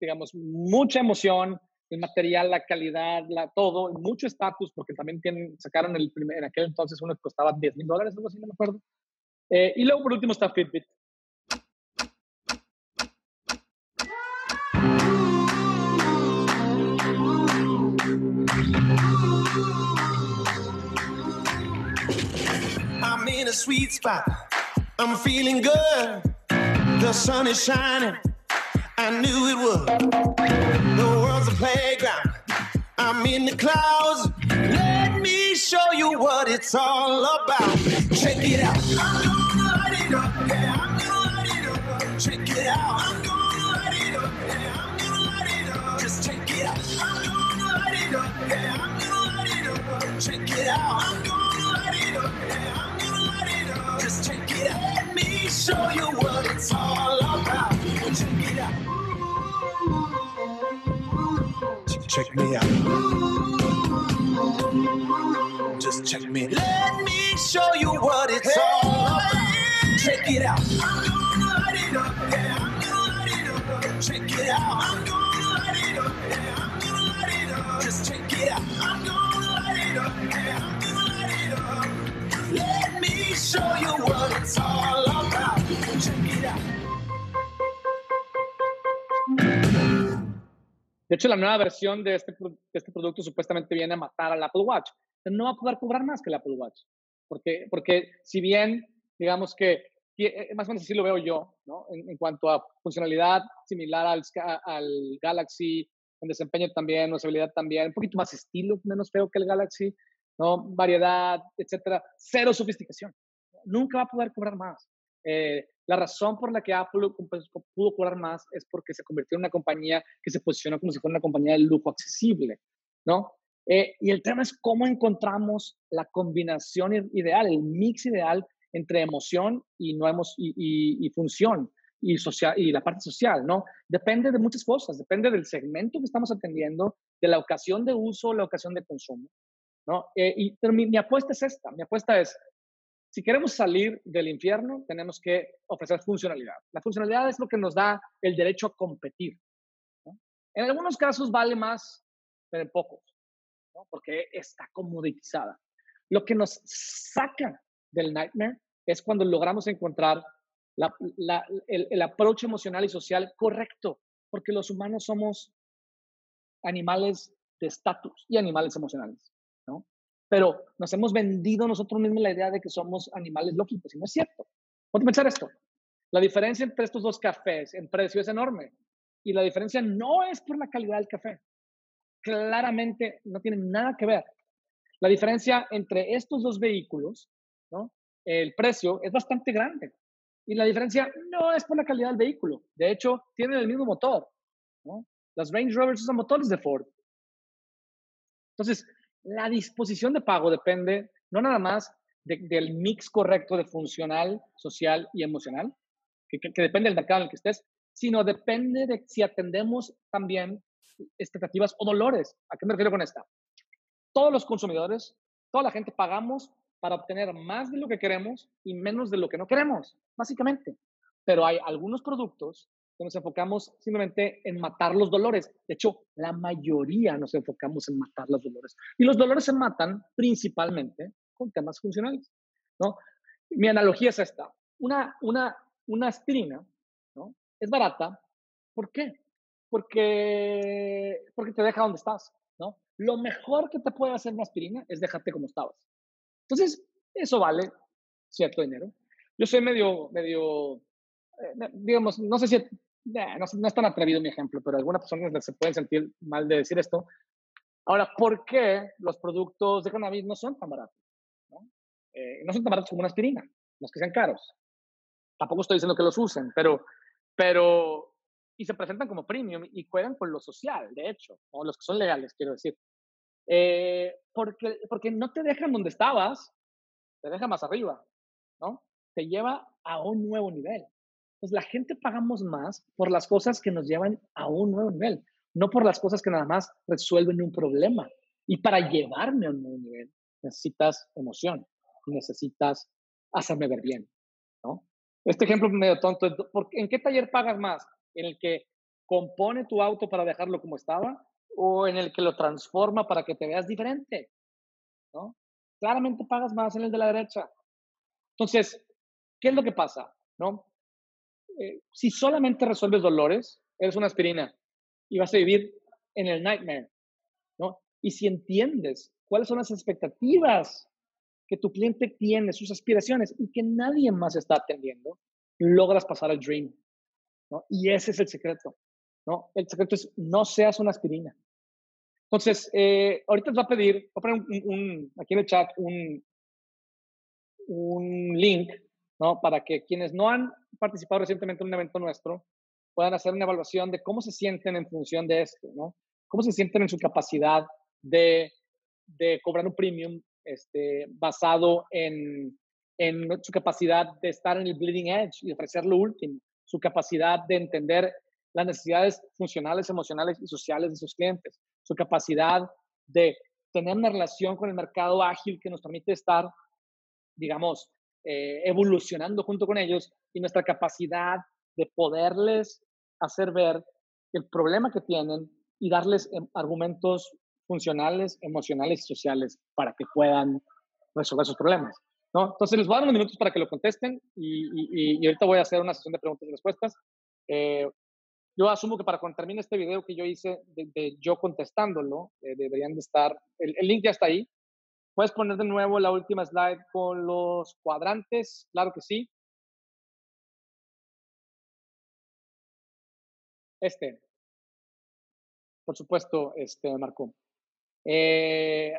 digamos, mucha emoción, el material, la calidad, la, todo, mucho estatus, porque también tienen, sacaron el primer, en aquel entonces uno que costaba 10 mil dólares, algo así, no me acuerdo. Eh, y luego por último está Fitbit. Sweet spot. I'm feeling good. The sun is shining. I knew it would. The world's a playground. I'm in the clouds. Let me show you what it's all about. Check it out. I'm gonna light it up. Yeah, I'm gonna light it up. Check it out. I'm gonna light it up. Yeah, I'm gonna light it up. Just check it out. I'm gonna light it up. Yeah, I'm gonna light it up. Check it out. Just check it out. Let me show you what it's all about. Check it out. Check me out. Just check me. Let me show you what it's all about. Check it out. I'm gonna light it up. Yeah, I'm gonna light it up. Check it out. De hecho, la nueva versión de este, de este producto supuestamente viene a matar al Apple Watch. No va a poder cobrar más que el Apple Watch. Porque, porque si bien, digamos que, eh, más o menos así lo veo yo, ¿no? En, en cuanto a funcionalidad similar al, al Galaxy, en desempeño también, usabilidad también, un poquito más estilo, menos feo que el Galaxy, ¿no? Variedad, etcétera. Cero sofisticación. Nunca va a poder cobrar más. Eh, la razón por la que Apple pudo cobrar más es porque se convirtió en una compañía que se posicionó como si fuera una compañía de lujo accesible, ¿no? Eh, y el tema es cómo encontramos la combinación ideal, el mix ideal entre emoción y, no hemos, y, función y, social, y la parte social, ¿no? Depende de muchas cosas, depende del segmento que estamos atendiendo, de la ocasión de uso, la ocasión de consumo, ¿no? Eh, y, pero mi apuesta es esta, mi apuesta es, si queremos salir del infierno, tenemos que ofrecer funcionalidad. La funcionalidad es lo que nos da el derecho a competir. ¿no? En algunos casos vale más, pero en pocos, ¿no? porque está comoditizada. Lo que nos saca del nightmare es cuando logramos encontrar la, la, el, el approach emocional y social correcto, porque los humanos somos animales de estatus y animales emocionales, ¿no? Pero nos hemos vendido nosotros mismos la idea de que somos animales lógicos y no es cierto. Ponte a pensar esto. La diferencia entre estos dos cafés en precio es enorme y la diferencia no es por la calidad del café. Claramente no tiene nada que ver. La diferencia entre estos dos vehículos, ¿no? el precio es bastante grande. Y la diferencia no es por la calidad del vehículo. De hecho, tienen el mismo motor. ¿no? Las Range Rovers usan motores de Ford. Entonces, la disposición de pago depende no nada más de, del mix correcto de funcional, social y emocional, que, que, depende del mercado en el que estés, sino depende de si atendemos también expectativas o dolores. ¿A qué me refiero con esta? Todos los consumidores, toda la gente pagamos para obtener más de lo que queremos y menos de lo que no queremos, básicamente. Pero hay algunos productos nos enfocamos simplemente en matar los dolores. De hecho, la mayoría nos enfocamos en matar los dolores. Y los dolores se matan principalmente con temas funcionales, ¿no? Mi analogía es esta. Una, una, una aspirina, ¿no? Es barata. ¿Por qué? Porque, porque te deja donde estás, ¿no? Lo mejor que te puede hacer una aspirina es dejarte como estabas. Entonces, eso vale cierto dinero. Yo soy medio, medio, eh, digamos, no sé si, no, no, es tan atrevido mi ejemplo, pero algunas personas se pueden sentir mal de decir esto. Ahora, ¿por qué los productos de cannabis no son tan baratos? ¿no? Eh, no son tan baratos como una aspirina, los que sean caros. Tampoco estoy diciendo que los usen, pero, pero, y se presentan como premium y juegan con lo social, de hecho, o los que son legales, quiero decir. Eh, porque, porque no te dejan donde estabas, te deja más arriba, ¿no? Te lleva a un nuevo nivel. Pues la gente pagamos más por las cosas que nos llevan a un nuevo nivel, no por las cosas que nada más resuelven un problema. Y para llevarme a un nuevo nivel necesitas emoción, necesitas hacerme ver bien, ¿no? Este ejemplo medio tonto, ¿en qué taller pagas más? ¿En el que compone tu auto para dejarlo como estaba o en el que lo transforma para que te veas diferente? ¿no? Claramente pagas más en el de la derecha. Entonces, ¿qué es lo que pasa? ¿no? Eh, si solamente resuelves dolores, eres una aspirina y vas a vivir en el nightmare. ¿no? Y si entiendes cuáles son las expectativas que tu cliente tiene, sus aspiraciones y que nadie más está atendiendo, logras pasar al dream. ¿no? Y ese es el secreto. ¿no? El secreto es no seas una aspirina. Entonces, eh, ahorita les voy a pedir, voy a poner un, aquí en el chat un, un link ¿no? para que quienes no han participado recientemente en un evento nuestro puedan hacer una evaluación de cómo se sienten en función de esto, ¿no? cómo se sienten en su capacidad de, de cobrar un premium este, basado en, en su capacidad de estar en el bleeding edge y ofrecer lo último, su capacidad de entender las necesidades funcionales, emocionales y sociales de sus clientes, su capacidad de tener una relación con el mercado ágil que nos permite estar, digamos, eh, evolucionando junto con ellos y nuestra capacidad de poderles hacer ver el problema que tienen y darles em, argumentos funcionales, emocionales y sociales para que puedan resolver esos problemas. ¿no? Entonces les voy a dar unos minutos para que lo contesten y, y, ahorita voy a hacer una sesión de preguntas y respuestas. Eh, yo asumo que para cuando termine este video que yo hice de, yo contestándolo, eh, deberían de estar, el, el, link ya está ahí. ¿Puedes poner de nuevo la última slide con los cuadrantes? Claro que sí. Este. Por supuesto, este, Marco. Eh,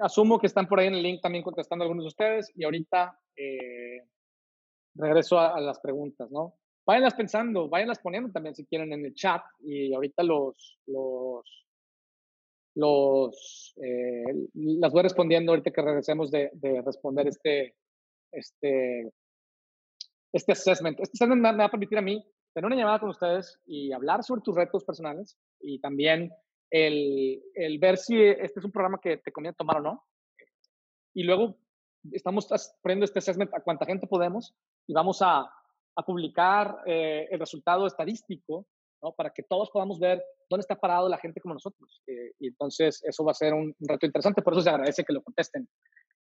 asumo que están por ahí en el link también contestando algunos de ustedes y ahorita eh, regreso a, a, las preguntas, ¿no? váyanlas pensando, váyanlas poniendo también si quieren en el chat y ahorita los, los, los, eh, las voy respondiendo ahorita que regresemos de, de, responder este, este, este assessment. Este assessment me, va a permitir a mí tener una llamada con ustedes y hablar sobre tus retos personales y también el, el ver si este es un programa que te conviene tomar o no. Y luego estamos poniendo este assessment a cuánta gente podemos y vamos a, a publicar eh, el resultado estadístico, ¿no? Para que todos podamos ver dónde está parado la gente como nosotros. Eh, y entonces eso va a ser un, reto interesante, por eso se agradece que lo contesten.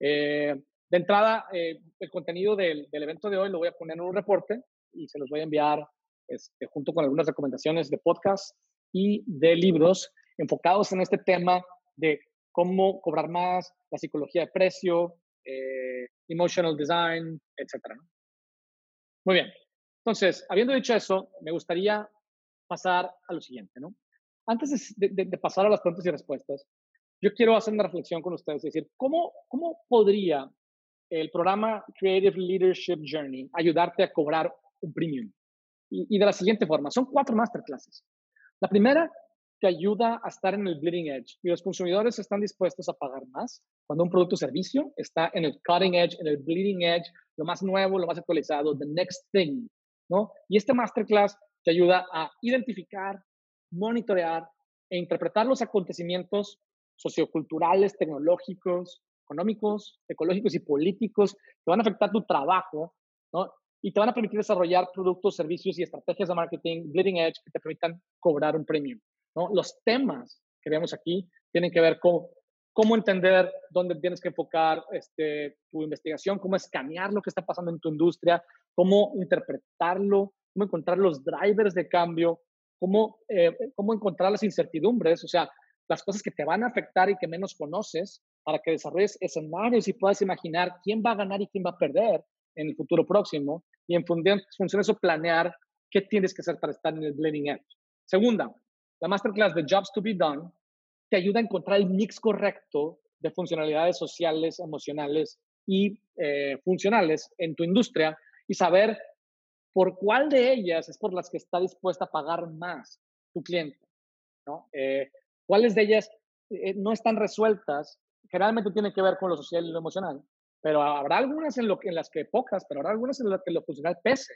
Eh, de entrada, el contenido del, del, evento de hoy lo voy a poner en un reporte y se los voy a enviar este, junto con algunas recomendaciones de podcast y de libros enfocados en este tema de cómo cobrar más, la psicología de precio, emotional design, etcétera. ¿no? Muy bien. Entonces, habiendo dicho eso, me gustaría pasar a lo siguiente, ¿no? Antes de, de, pasar a las preguntas y respuestas, yo quiero hacer una reflexión con ustedes y decir, ¿cómo, cómo podría el programa Creative Leadership Journey ayudarte a cobrar un premium? Y, y de la siguiente forma, son cuatro masterclasses. La primera te ayuda a estar en el bleeding edge y los consumidores están dispuestos a pagar más cuando un producto o servicio está en el cutting edge, en el bleeding edge, lo más nuevo, lo más actualizado, the next thing, ¿no? Y este masterclass te ayuda a identificar, monitorear e interpretar los acontecimientos socioculturales, tecnológicos, económicos, ecológicos y políticos que van a afectar tu trabajo, ¿no? Y te van a permitir desarrollar productos, servicios y estrategias de marketing bleeding edge que te permitan cobrar un premium, ¿no? Los temas que vemos aquí tienen que ver con cómo entender dónde tienes que enfocar este, tu investigación, cómo escanear lo que está pasando en tu industria, cómo interpretarlo, cómo encontrar los drivers de cambio, cómo, eh, cómo encontrar las incertidumbres, o sea, las cosas que te van a afectar y que menos conoces para que desarrolles escenarios y puedas imaginar quién va a ganar y quién va a perder en el futuro próximo y en función, de eso planear qué tienes que hacer para estar en el blending edge. Segunda, la masterclass de Jobs to be Done te ayuda a encontrar el mix correcto de funcionalidades sociales, emocionales y eh, funcionales en tu industria y saber por cuál de ellas es por las que está dispuesta a pagar más tu cliente. ¿no? Eh, ¿Cuáles de ellas eh, no están resueltas? Generalmente tiene que ver con lo social y lo emocional, pero habrá algunas en, lo, en las que pocas, pero habrá algunas en las que lo funcional pese.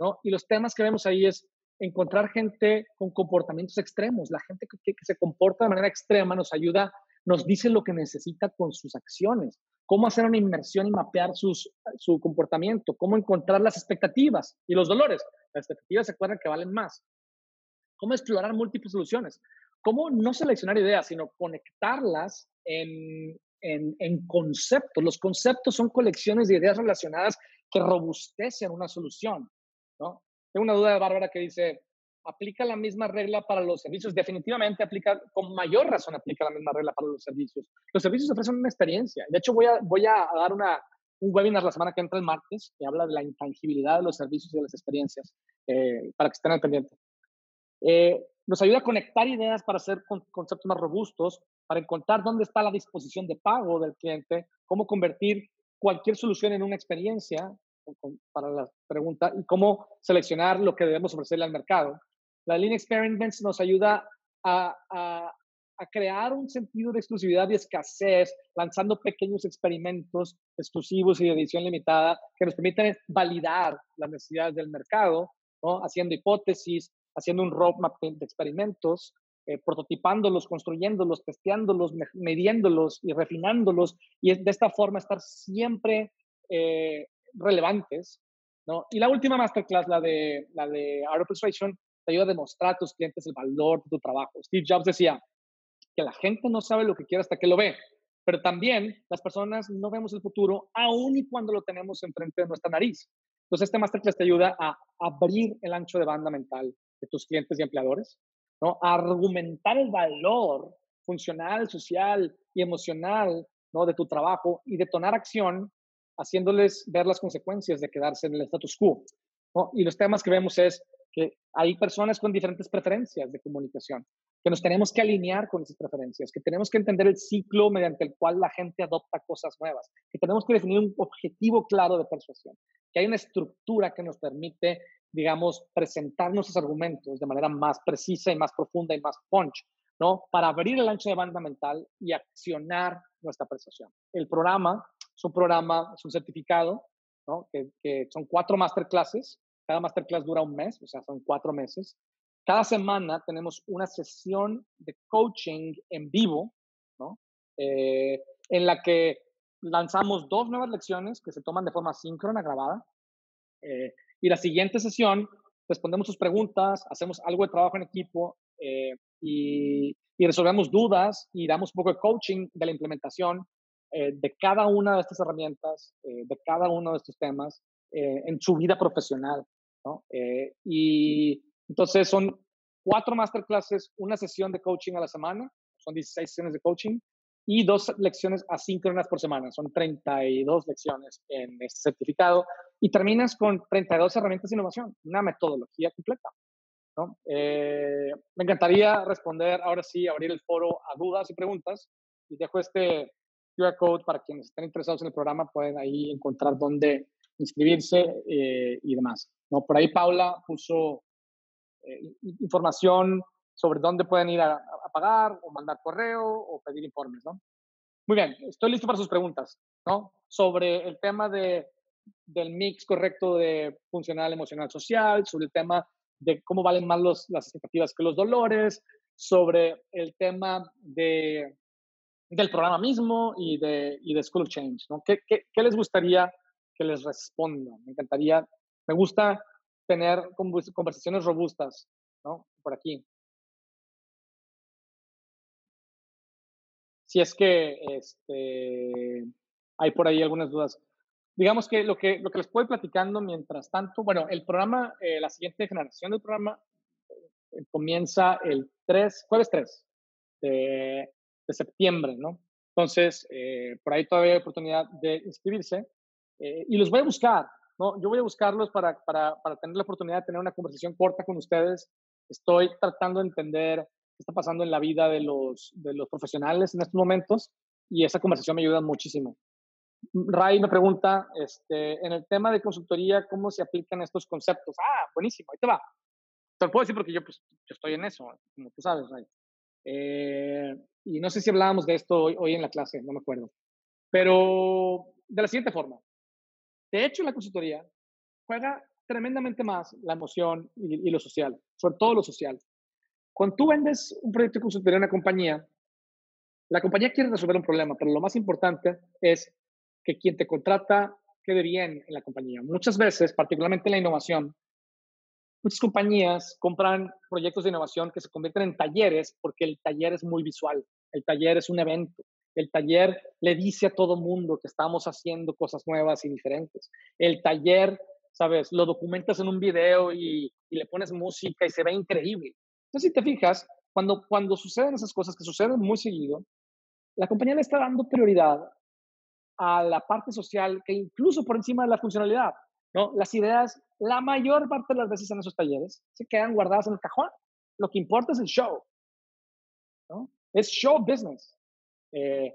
¿no? Y los temas que vemos ahí es encontrar gente con comportamientos extremos. La gente que, que, se comporta de manera extrema nos ayuda, nos dice lo que necesita con sus acciones. Cómo hacer una inmersión y mapear sus, su comportamiento, cómo encontrar las expectativas y los dolores. Las expectativas se acuerdan que valen más. Cómo explorar múltiples soluciones. Cómo no seleccionar ideas, sino conectarlas en, en, en conceptos. Los conceptos son colecciones de ideas relacionadas que robustecen una solución. ¿no? Tengo una duda de Bárbara que dice, ¿aplica la misma regla para los servicios? Definitivamente aplica, con mayor razón aplica la misma regla para los servicios. Los servicios ofrecen una experiencia. De hecho, voy a, voy a dar una, un webinar la semana que entra el martes que habla de la intangibilidad de los servicios y de las experiencias, eh, para que estén al pendiente. Eh, nos ayuda a conectar ideas para hacer conceptos más robustos, para encontrar dónde está la disposición de pago del cliente, cómo convertir cualquier solución en una experiencia, para la pregunta, y cómo seleccionar lo que debemos ofrecerle al mercado. La Lean Experiments nos ayuda a, a, a, crear un sentido de exclusividad y escasez, lanzando pequeños experimentos exclusivos y de edición limitada que nos permiten validar las necesidades del mercado, ¿no? haciendo hipótesis, haciendo un roadmap de experimentos, eh, prototipándolos, construyéndolos, testeándolos, midiéndolos y refinándolos, y de esta forma estar siempre eh, relevantes. ¿no? Y la última masterclass, la de, la de Art of Persuasion, te ayuda a demostrar a tus clientes el valor de tu trabajo. Steve Jobs decía que la gente no sabe lo que quiere hasta que lo ve, pero también las personas no vemos el futuro aún y cuando lo tenemos enfrente de nuestra nariz. Entonces, este masterclass te ayuda a abrir el ancho de banda mental de tus clientes y empleadores, ¿no? A argumentar el valor funcional, social y emocional ¿no? de tu trabajo y detonar acción haciéndoles ver las consecuencias de quedarse en el status quo. Y los temas que vemos es hay personas con diferentes preferencias de comunicación, que nos tenemos que alinear con esas preferencias, que tenemos que entender el ciclo mediante el cual la gente adopta cosas nuevas, que tenemos que definir un objetivo claro de persuasión, que hay una estructura que nos permite, digamos, presentar nuestros argumentos de manera más precisa y más profunda y más punch, ¿no? Para abrir el ancho de banda mental y accionar nuestra persuasión. El programa es un programa, es un certificado, ¿no? que, que son cuatro masterclasses. Cada masterclass dura un mes, o sea, son cuatro meses. Cada semana tenemos una sesión de coaching en vivo, ¿no? Eh, en la que lanzamos dos nuevas lecciones que se toman de forma síncrona, grabada. Eh, y la siguiente sesión respondemos sus preguntas, hacemos algo de trabajo en equipo eh, y, y, resolvemos dudas y damos un poco de coaching de la implementación de cada una de estas herramientas, de cada uno de estos temas en su vida profesional. ¿No? y entonces son cuatro masterclasses, una sesión de coaching a la semana, son 16 sesiones de coaching y dos lecciones asíncronas por semana, son 32 lecciones en este certificado y terminas con 32 herramientas de innovación, una metodología completa. ¿no? me encantaría responder ahora sí, abrir el foro a dudas y preguntas y dejo este QR code para quienes estén interesados en el programa, pueden ahí encontrar dónde inscribirse eh, y demás. ¿No? Por ahí Paula puso eh, información sobre dónde pueden ir a, pagar o mandar correo o pedir informes. ¿no? Muy bien, estoy listo para sus preguntas ¿no? sobre el tema de, del mix correcto de funcional, emocional, social, sobre el tema de cómo valen más los, las expectativas que los dolores, sobre el tema de del programa mismo y de, y de School Change, ¿no? ¿Qué, ¿Qué, qué, les gustaría que les responda? Me encantaría, me gusta tener conversaciones robustas, ¿no? Por aquí. Si es que este, hay por ahí algunas dudas. Digamos que lo que, lo que les puedo platicando mientras tanto, bueno, el programa, eh, la siguiente generación del programa eh, comienza el 3, jueves 3 de, de septiembre, ¿no? Entonces, eh, por ahí todavía hay oportunidad de inscribirse eh, y los voy a buscar, ¿no? Yo voy a buscarlos para, para, para, tener la oportunidad de tener una conversación corta con ustedes. Estoy tratando de entender qué está pasando en la vida de los, de los profesionales en estos momentos y esa conversación me ayuda muchísimo. Ray me pregunta, este, en el tema de consultoría, ¿cómo se aplican estos conceptos? Ah, buenísimo, ahí te va. Te lo puedo decir porque yo, pues, yo estoy en eso, como tú sabes, Ray. Eh, y no sé si hablábamos de esto hoy, hoy en la clase, no me acuerdo. Pero de la siguiente forma. De hecho, la consultoría juega tremendamente más la emoción y, y, lo social, sobre todo lo social. Cuando tú vendes un proyecto de consultoría a una compañía, la compañía quiere resolver un problema, pero lo más importante es que quien te contrata quede bien en la compañía. Muchas veces, particularmente en la innovación, muchas compañías compran proyectos de innovación que se convierten en talleres porque el taller es muy visual, el taller es un evento, el taller le dice a todo mundo que estamos haciendo cosas nuevas y diferentes. El taller, sabes, lo documentas en un video y, le pones música y se ve increíble. Entonces, si te fijas, cuando, cuando suceden esas cosas que suceden muy seguido, la compañía le está dando prioridad a la parte social que incluso por encima de la funcionalidad. ¿no? Las ideas, la mayor parte de las veces en esos talleres, se quedan guardadas en el cajón. Lo que importa es el show. ¿no? Es show business. Eh,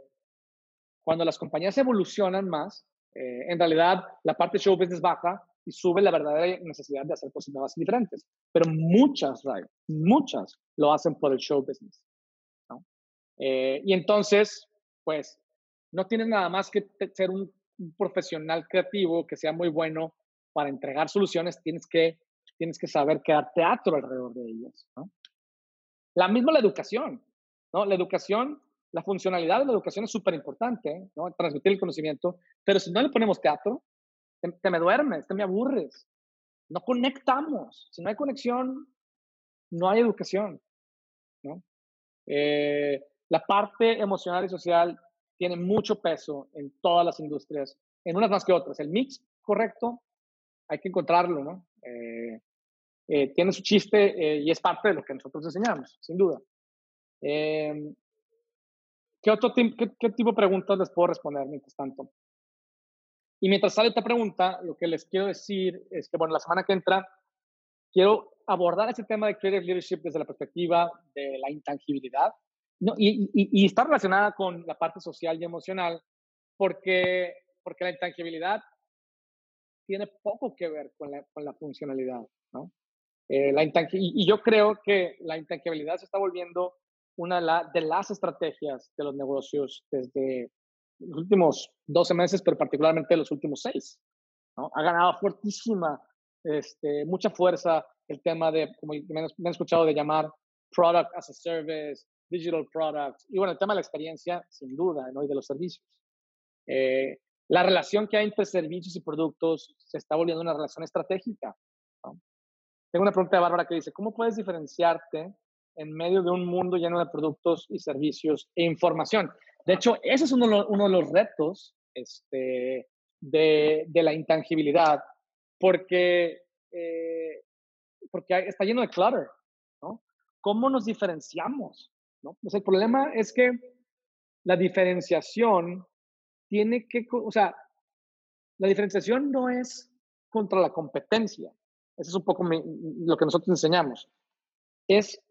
cuando las compañías evolucionan más, eh, en realidad la parte show business baja y sube la verdadera necesidad de hacer cosas nuevas y diferentes. Pero muchas, muchas lo hacen por el show business. ¿no? Eh, y entonces, pues, no tienes nada más que ser un, profesional creativo que sea muy bueno para entregar soluciones, tienes que, tienes que saber crear teatro alrededor de ellas. ¿no? La misma la educación, ¿no? La educación, la funcionalidad de la educación es súper importante, ¿no? Transmitir el conocimiento, pero si no le ponemos teatro, te, me duermes, te me aburres. No conectamos. Si no hay conexión, no hay educación, ¿no? Eh, la parte emocional y social tiene mucho peso en todas las industrias, en unas más que otras. El mix correcto, hay que encontrarlo, ¿no? Eh, eh, tiene su chiste eh, y es parte de lo que nosotros enseñamos, sin duda. ¿Qué, otro qué, tipo de preguntas les puedo responder mientras tanto? Y mientras sale esta pregunta, lo que les quiero decir es que, bueno, la semana que entra quiero abordar ese tema de creative leadership desde la perspectiva de la intangibilidad no, y, y, está relacionada con la parte social y emocional, porque, porque la intangibilidad tiene poco que ver con la, con la funcionalidad, ¿no? Eh, la y, yo creo que la intangibilidad se está volviendo una de, la, de, las estrategias de los negocios desde los últimos 12 meses, pero particularmente los últimos 6. ¿no? Ha ganado fuertísima, este, mucha fuerza el tema de, como me han, escuchado, de llamar product as a service, digital products, y bueno, el tema de la experiencia, sin duda, ¿no? y de los servicios. Eh, la relación que hay entre servicios y productos se está volviendo una relación estratégica. Tengo una pregunta de Bárbara que dice, ¿cómo puedes diferenciarte en medio de un mundo lleno de productos y servicios e información? De hecho, ese es uno, uno de los retos este, de, de, la intangibilidad, porque, eh, porque está lleno de clutter. ¿no? ¿Cómo nos diferenciamos? ¿no? Pues el problema es que la diferenciación tiene que, o sea, la diferenciación no es contra la competencia. Eso es un poco lo que nosotros enseñamos. Es,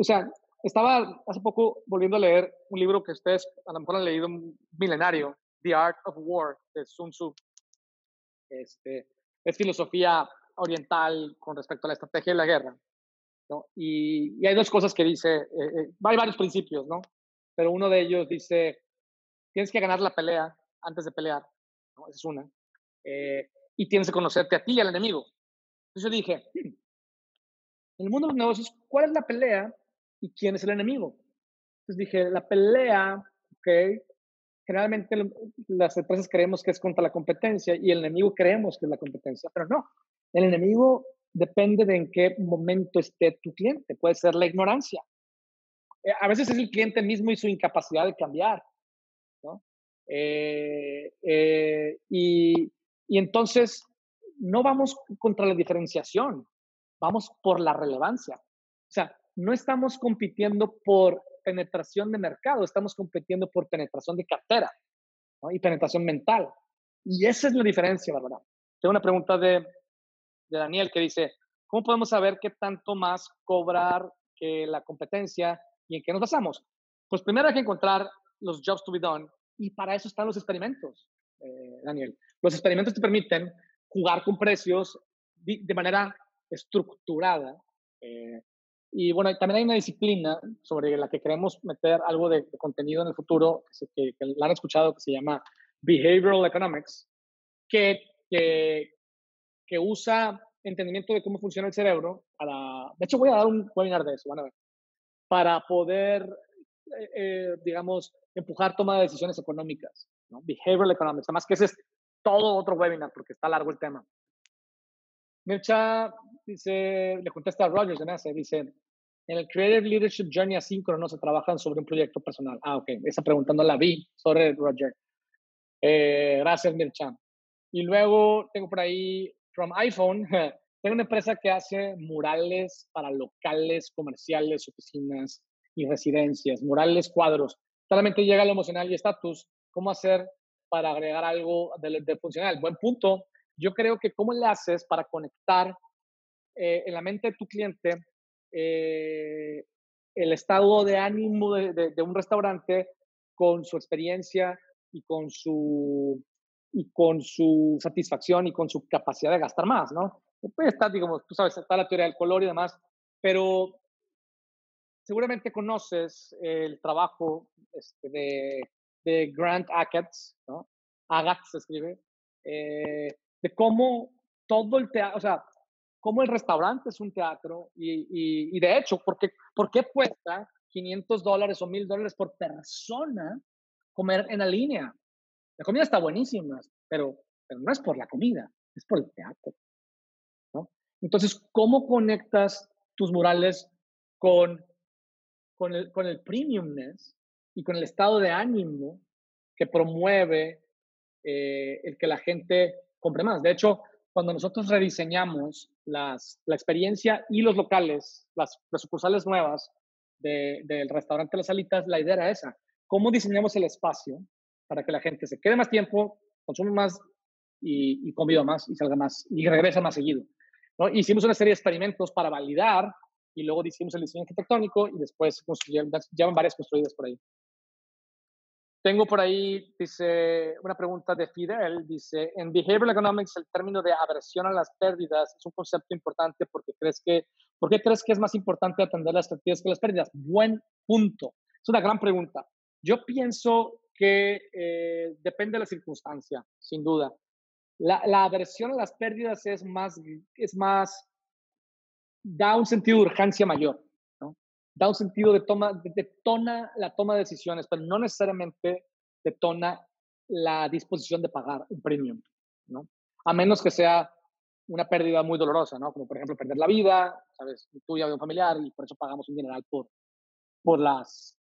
o sea, estaba hace poco volviendo a leer un libro que ustedes a lo mejor han leído un milenario, The Art of War, de Sun Tzu. Este, es filosofía oriental con respecto a la estrategia de la guerra. Y, hay dos cosas que dice, eh, eh, hay varios principios, ¿no? Pero uno de ellos dice, tienes que ganar la pelea antes de pelear, ¿no? Esa es una. Eh, y tienes que conocerte a ti y al enemigo. Entonces yo dije, hmm, en el mundo de los negocios, ¿cuál es la pelea y quién es el enemigo? Entonces dije, la pelea, ok, generalmente las empresas creemos que es contra la competencia y el enemigo creemos que es la competencia, pero no. El enemigo depende de en qué momento esté tu cliente. Puede ser la ignorancia. Eh, a veces es el cliente mismo y su incapacidad de cambiar. ¿no? Eh, eh, y, y entonces no vamos contra la diferenciación, vamos por la relevancia. O sea, no estamos compitiendo por penetración de mercado, estamos compitiendo por penetración de cartera ¿no? y penetración mental. Y esa es la diferencia, ¿verdad? Tengo una pregunta de de Daniel que dice, ¿cómo podemos saber qué tanto más cobrar que la competencia y en qué nos basamos? Pues primero hay que encontrar los jobs to be done y para eso están los experimentos, eh, Daniel. Los experimentos te permiten jugar con precios de, manera estructurada. Eh, y bueno, también hay una disciplina sobre la que queremos meter algo de, contenido en el futuro, que, que, la han escuchado, que se llama Behavioral Economics, que, que, que usa entendimiento de cómo funciona el cerebro para, de hecho voy a dar un webinar de eso, van a ver, para poder, eh, eh, digamos, empujar toma de decisiones económicas. ¿no? Behavioral Economics. Además que ese es todo otro webinar porque está largo el tema. Mircha dice, le contesta a Rogers de NASA, dice, en el Creative Leadership Journey asíncrono se trabajan sobre un proyecto personal. Ah, ok, esa pregunta no la vi. Sorry, Roger. Eh, gracias, Mircha. Y luego tengo por ahí, from iPhone, tengo una empresa que hace murales para locales, comerciales, oficinas y residencias, murales, cuadros. Solamente llega lo emocional y estatus. ¿Cómo hacer para agregar algo de, funcional? Buen punto. Yo creo que cómo le haces para conectar eh, en la mente de tu cliente eh, el estado de ánimo de, un restaurante con su experiencia y con su, y con su satisfacción y con su capacidad de gastar más, ¿no? Puede estar, digamos, tú sabes, está la teoría del color y demás, pero seguramente conoces el trabajo este, de, de, Grant Achatz, ¿no? Agatz se escribe, eh, de cómo todo el teatro, o sea, cómo el restaurante es un teatro y, y, de hecho, ¿por qué, ¿por qué cuesta 500 dólares o 1000 dólares por persona comer en la línea? La comida está buenísima, pero, pero no es por la comida, es por el teatro. ¿no? Entonces, ¿cómo conectas tus murales con, con, el, con el premiumness y con el estado de ánimo que promueve eh, el que la gente compre más? De hecho, cuando nosotros rediseñamos las, la experiencia y los locales, las, sucursales nuevas del restaurante Las Alitas, la idea era esa. ¿Cómo diseñamos el espacio para que la gente se quede más tiempo, consuma más y, y conviva más y salga más y regrese más seguido? ¿no? Hicimos una serie de experimentos para validar y luego hicimos el diseño arquitectónico y después construyeron, llevan varias construidas por ahí. Tengo por ahí, dice, una pregunta de Fidel, dice, en Behavioral Economics el término de aversión a las pérdidas es un concepto importante porque crees que, ¿por qué crees que es más importante atender las pérdidas que las pérdidas? Buen punto. Es una gran pregunta. Yo pienso que eh, depende de la circunstancia, sin duda. La, aversión a las pérdidas es más, da un sentido de urgencia mayor da un sentido de toma, detona la toma de decisiones, pero no necesariamente detona la disposición de pagar un premium, ¿no? A menos que sea una pérdida muy dolorosa, ¿no? Como por ejemplo perder la vida, ¿sabes? Tuya de un familiar y por eso pagamos un dineral por, por las,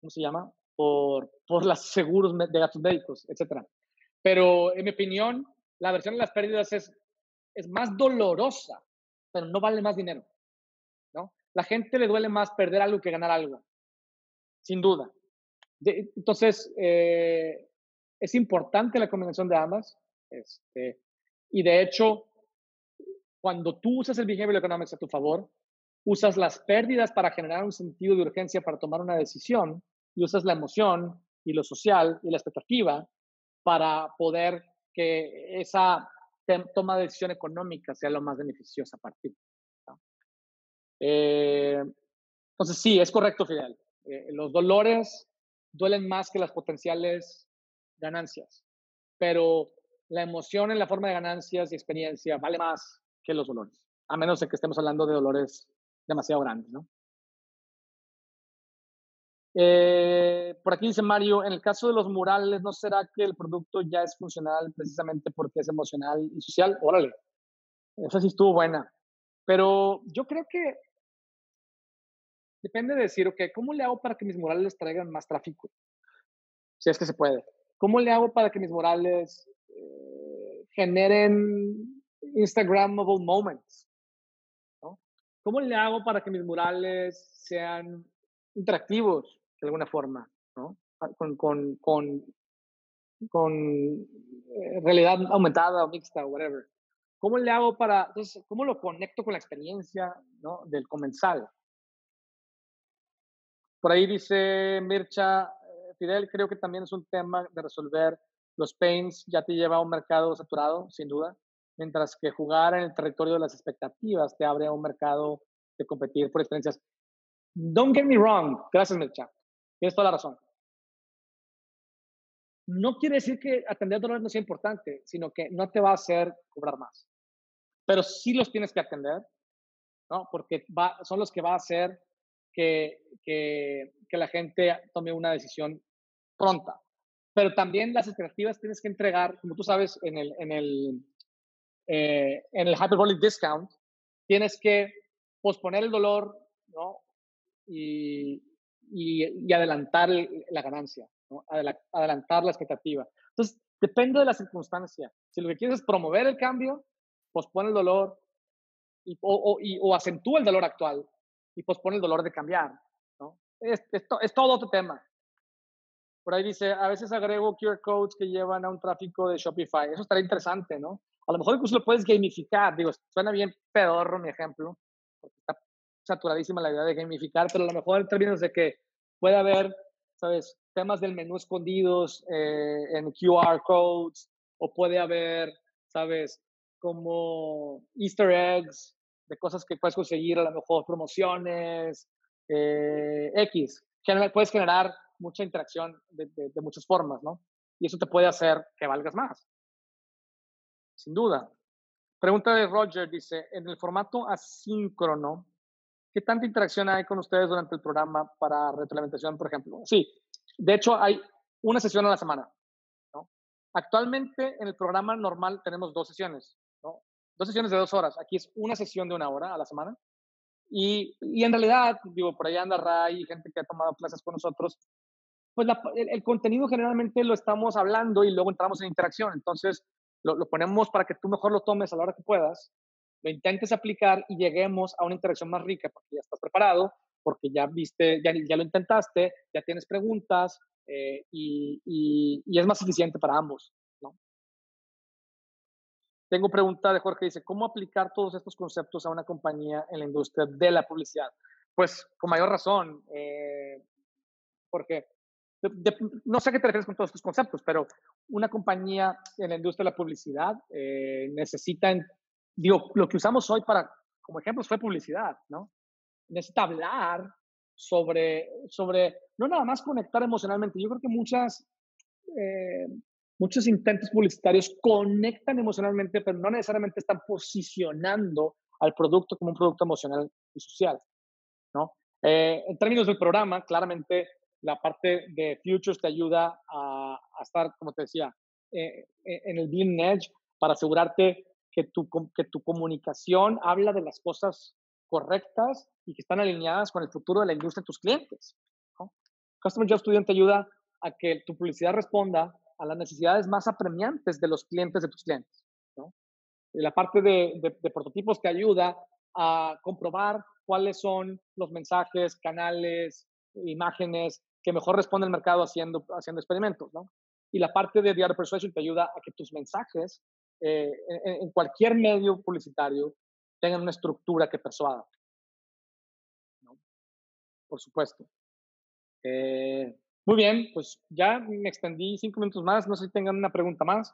¿cómo se llama? Por, por los seguros de gastos médicos, etc. Pero en mi opinión, la versión de las pérdidas es, es más dolorosa, pero no vale más dinero la gente le duele más perder algo que ganar algo, sin duda. entonces, eh, es importante la combinación de ambas. Este, y de hecho, cuando tú usas el behavioral economics a tu favor, usas las pérdidas para generar un sentido de urgencia para tomar una decisión y usas la emoción y lo social y la expectativa para poder que esa toma de decisión económica sea lo más beneficiosa para ti. Eh, entonces, sí, es correcto, Fidel. Eh, los dolores duelen más que las potenciales ganancias, pero la emoción en la forma de ganancias y experiencia vale más que los dolores, a menos de que estemos hablando de dolores demasiado grandes, ¿no? Eh, por aquí dice Mario, en el caso de los murales, ¿no será que el producto ya es funcional precisamente porque es emocional y social? Órale, esa sí estuvo buena. Pero yo creo que depende de decir, ok, ¿cómo le hago para que mis murales traigan más tráfico? Si es que se puede. ¿Cómo le hago para que mis murales eh, generen Instagrammable moments? ¿no? ¿Cómo le hago para que mis murales sean interactivos de alguna forma? ¿no? Ah, con, con eh, realidad aumentada o mixta o whatever. ¿Cómo le hago para, entonces, cómo lo conecto con la experiencia ¿no? del comensal? Por ahí dice Mircha, eh, Fidel, creo que también es un tema de resolver. Los pains ya te lleva a un mercado saturado, sin duda, mientras que jugar en el territorio de las expectativas te abre a un mercado de competir por experiencias. Don't get me wrong. Gracias, Mircha. Tienes toda la razón. No quiere decir que atender dolores no sea importante, sino que no te va a hacer cobrar más pero sí los tienes que atender, ¿no? Porque son los que va a hacer que, que, la gente tome una decisión pronta. pero también las expectativas tienes que entregar, como tú sabes, en el, en el, eh, en el Hyperbolic Discount, tienes que posponer el dolor ¿no? y, y, adelantar la ganancia, adelantar la expectativa. Entonces, depende de la circunstancia. Si lo que quieres es promover el cambio, pospone el dolor y, o, o, acentúa el dolor actual y pospone el dolor de cambiar. ¿no? Es, es, todo otro tema. Por ahí dice, a veces agrego QR codes que llevan a un tráfico de Shopify. Eso estaría interesante, ¿no? A lo mejor incluso lo puedes gamificar. Digo, suena bien pedorro mi ejemplo, porque está saturadísima la idea de gamificar, pero a lo mejor en términos de que puede haber, ¿sabes? Temas del menú escondidos eh, en QR codes, o puede haber, ¿sabes? Como easter eggs de cosas que puedes conseguir, a lo mejor promociones, eh, X. Puedes generar mucha interacción de, de muchas formas, ¿no? Y eso te puede hacer que valgas más. Sin duda. Pregunta de Roger, dice, en el formato asíncrono, ¿Qué tanta interacción hay con ustedes durante el programa para retroalimentación, por ejemplo? Sí, de hecho hay una sesión a la semana. ¿no? Actualmente en el programa normal tenemos dos sesiones. Dos sesiones de dos horas. Aquí es una sesión de una hora a la semana. Y, y en realidad, digo, por ahí anda Ray, gente que ha tomado clases con nosotros, pues el, el, contenido generalmente lo estamos hablando y luego entramos en interacción. Entonces, lo, lo, ponemos para que tú mejor lo tomes a la hora que puedas lo intentes aplicar y lleguemos a una interacción más rica porque ya estás preparado, porque ya viste, ya, ya lo intentaste, ya tienes preguntas eh, y, y, es más eficiente para ambos. Tengo pregunta de Jorge, dice, ¿cómo aplicar todos estos conceptos a una compañía en la industria de la publicidad? Pues con mayor razón, eh, porque no sé qué te refieres con todos estos conceptos, pero una compañía en la industria de la publicidad eh, necesita digo, lo que usamos hoy para, como ejemplos fue publicidad, ¿no? Necesita hablar sobre, sobre, no nada más conectar emocionalmente. Yo creo que muchas, eh, muchos intentos publicitarios conectan emocionalmente, pero no necesariamente están posicionando al producto como un producto emocional y social, ¿no? Eh, en términos del programa, claramente la parte de Futures te ayuda a, a estar, como te decía, eh, en el Beam Edge para asegurarte que tu, que tu comunicación habla de las cosas correctas y que están alineadas con el futuro de la industria de tus clientes. Customer Job Studio te ayuda a que tu publicidad responda a las necesidades más apremiantes de los clientes de tus clientes. Y la parte de, de, prototipos te ayuda a comprobar cuáles son los mensajes, canales, imágenes que mejor responde el mercado haciendo, haciendo experimentos. Y la parte de Diario Persuasion te ayuda a que tus mensajes eh, en, cualquier medio publicitario tengan una estructura que persuada. Por supuesto. Eh, muy bien, pues ya me extendí cinco minutos más. No sé si tengan una pregunta más.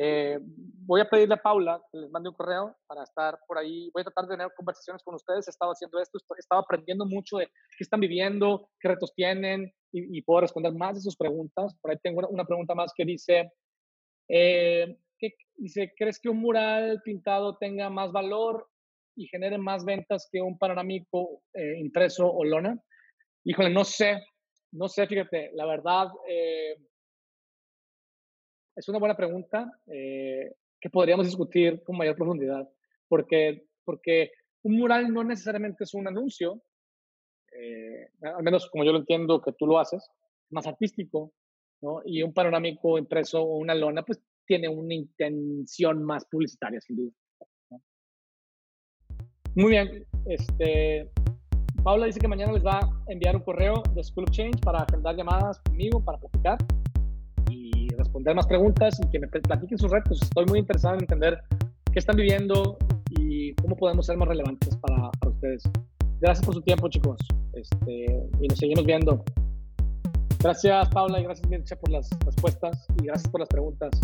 Eh, voy a pedirle a Paula que les mande un correo para estar por ahí. Voy a tratar de tener conversaciones con ustedes. He estado haciendo esto, he estado aprendiendo mucho de qué están viviendo, qué retos tienen y, puedo responder más de sus preguntas. Por ahí tengo una, pregunta más que dice, eh, dice, ¿crees que un mural pintado tenga más valor y genere más ventas que un panorámico eh, impreso o lona? Híjole, no sé, no sé, fíjate, la verdad eh, es una buena pregunta eh, que podríamos discutir con mayor profundidad, porque, porque un mural no necesariamente es un anuncio, al menos como yo lo entiendo que tú lo haces, más artístico, ¿no? Y un panorámico impreso o una lona, pues tiene una intención más publicitaria, sin duda. Muy bien. Este, Paula dice que mañana les va a enviar un correo de School of Change para agendar llamadas conmigo, para platicar y responder más preguntas y que me platiquen sus retos. Estoy muy interesado en entender qué están viviendo y cómo podemos ser más relevantes para, ustedes. Gracias por su tiempo, chicos. Este, y nos seguimos viendo. Gracias, Paula, y gracias, Mircea, por las respuestas y gracias por las preguntas.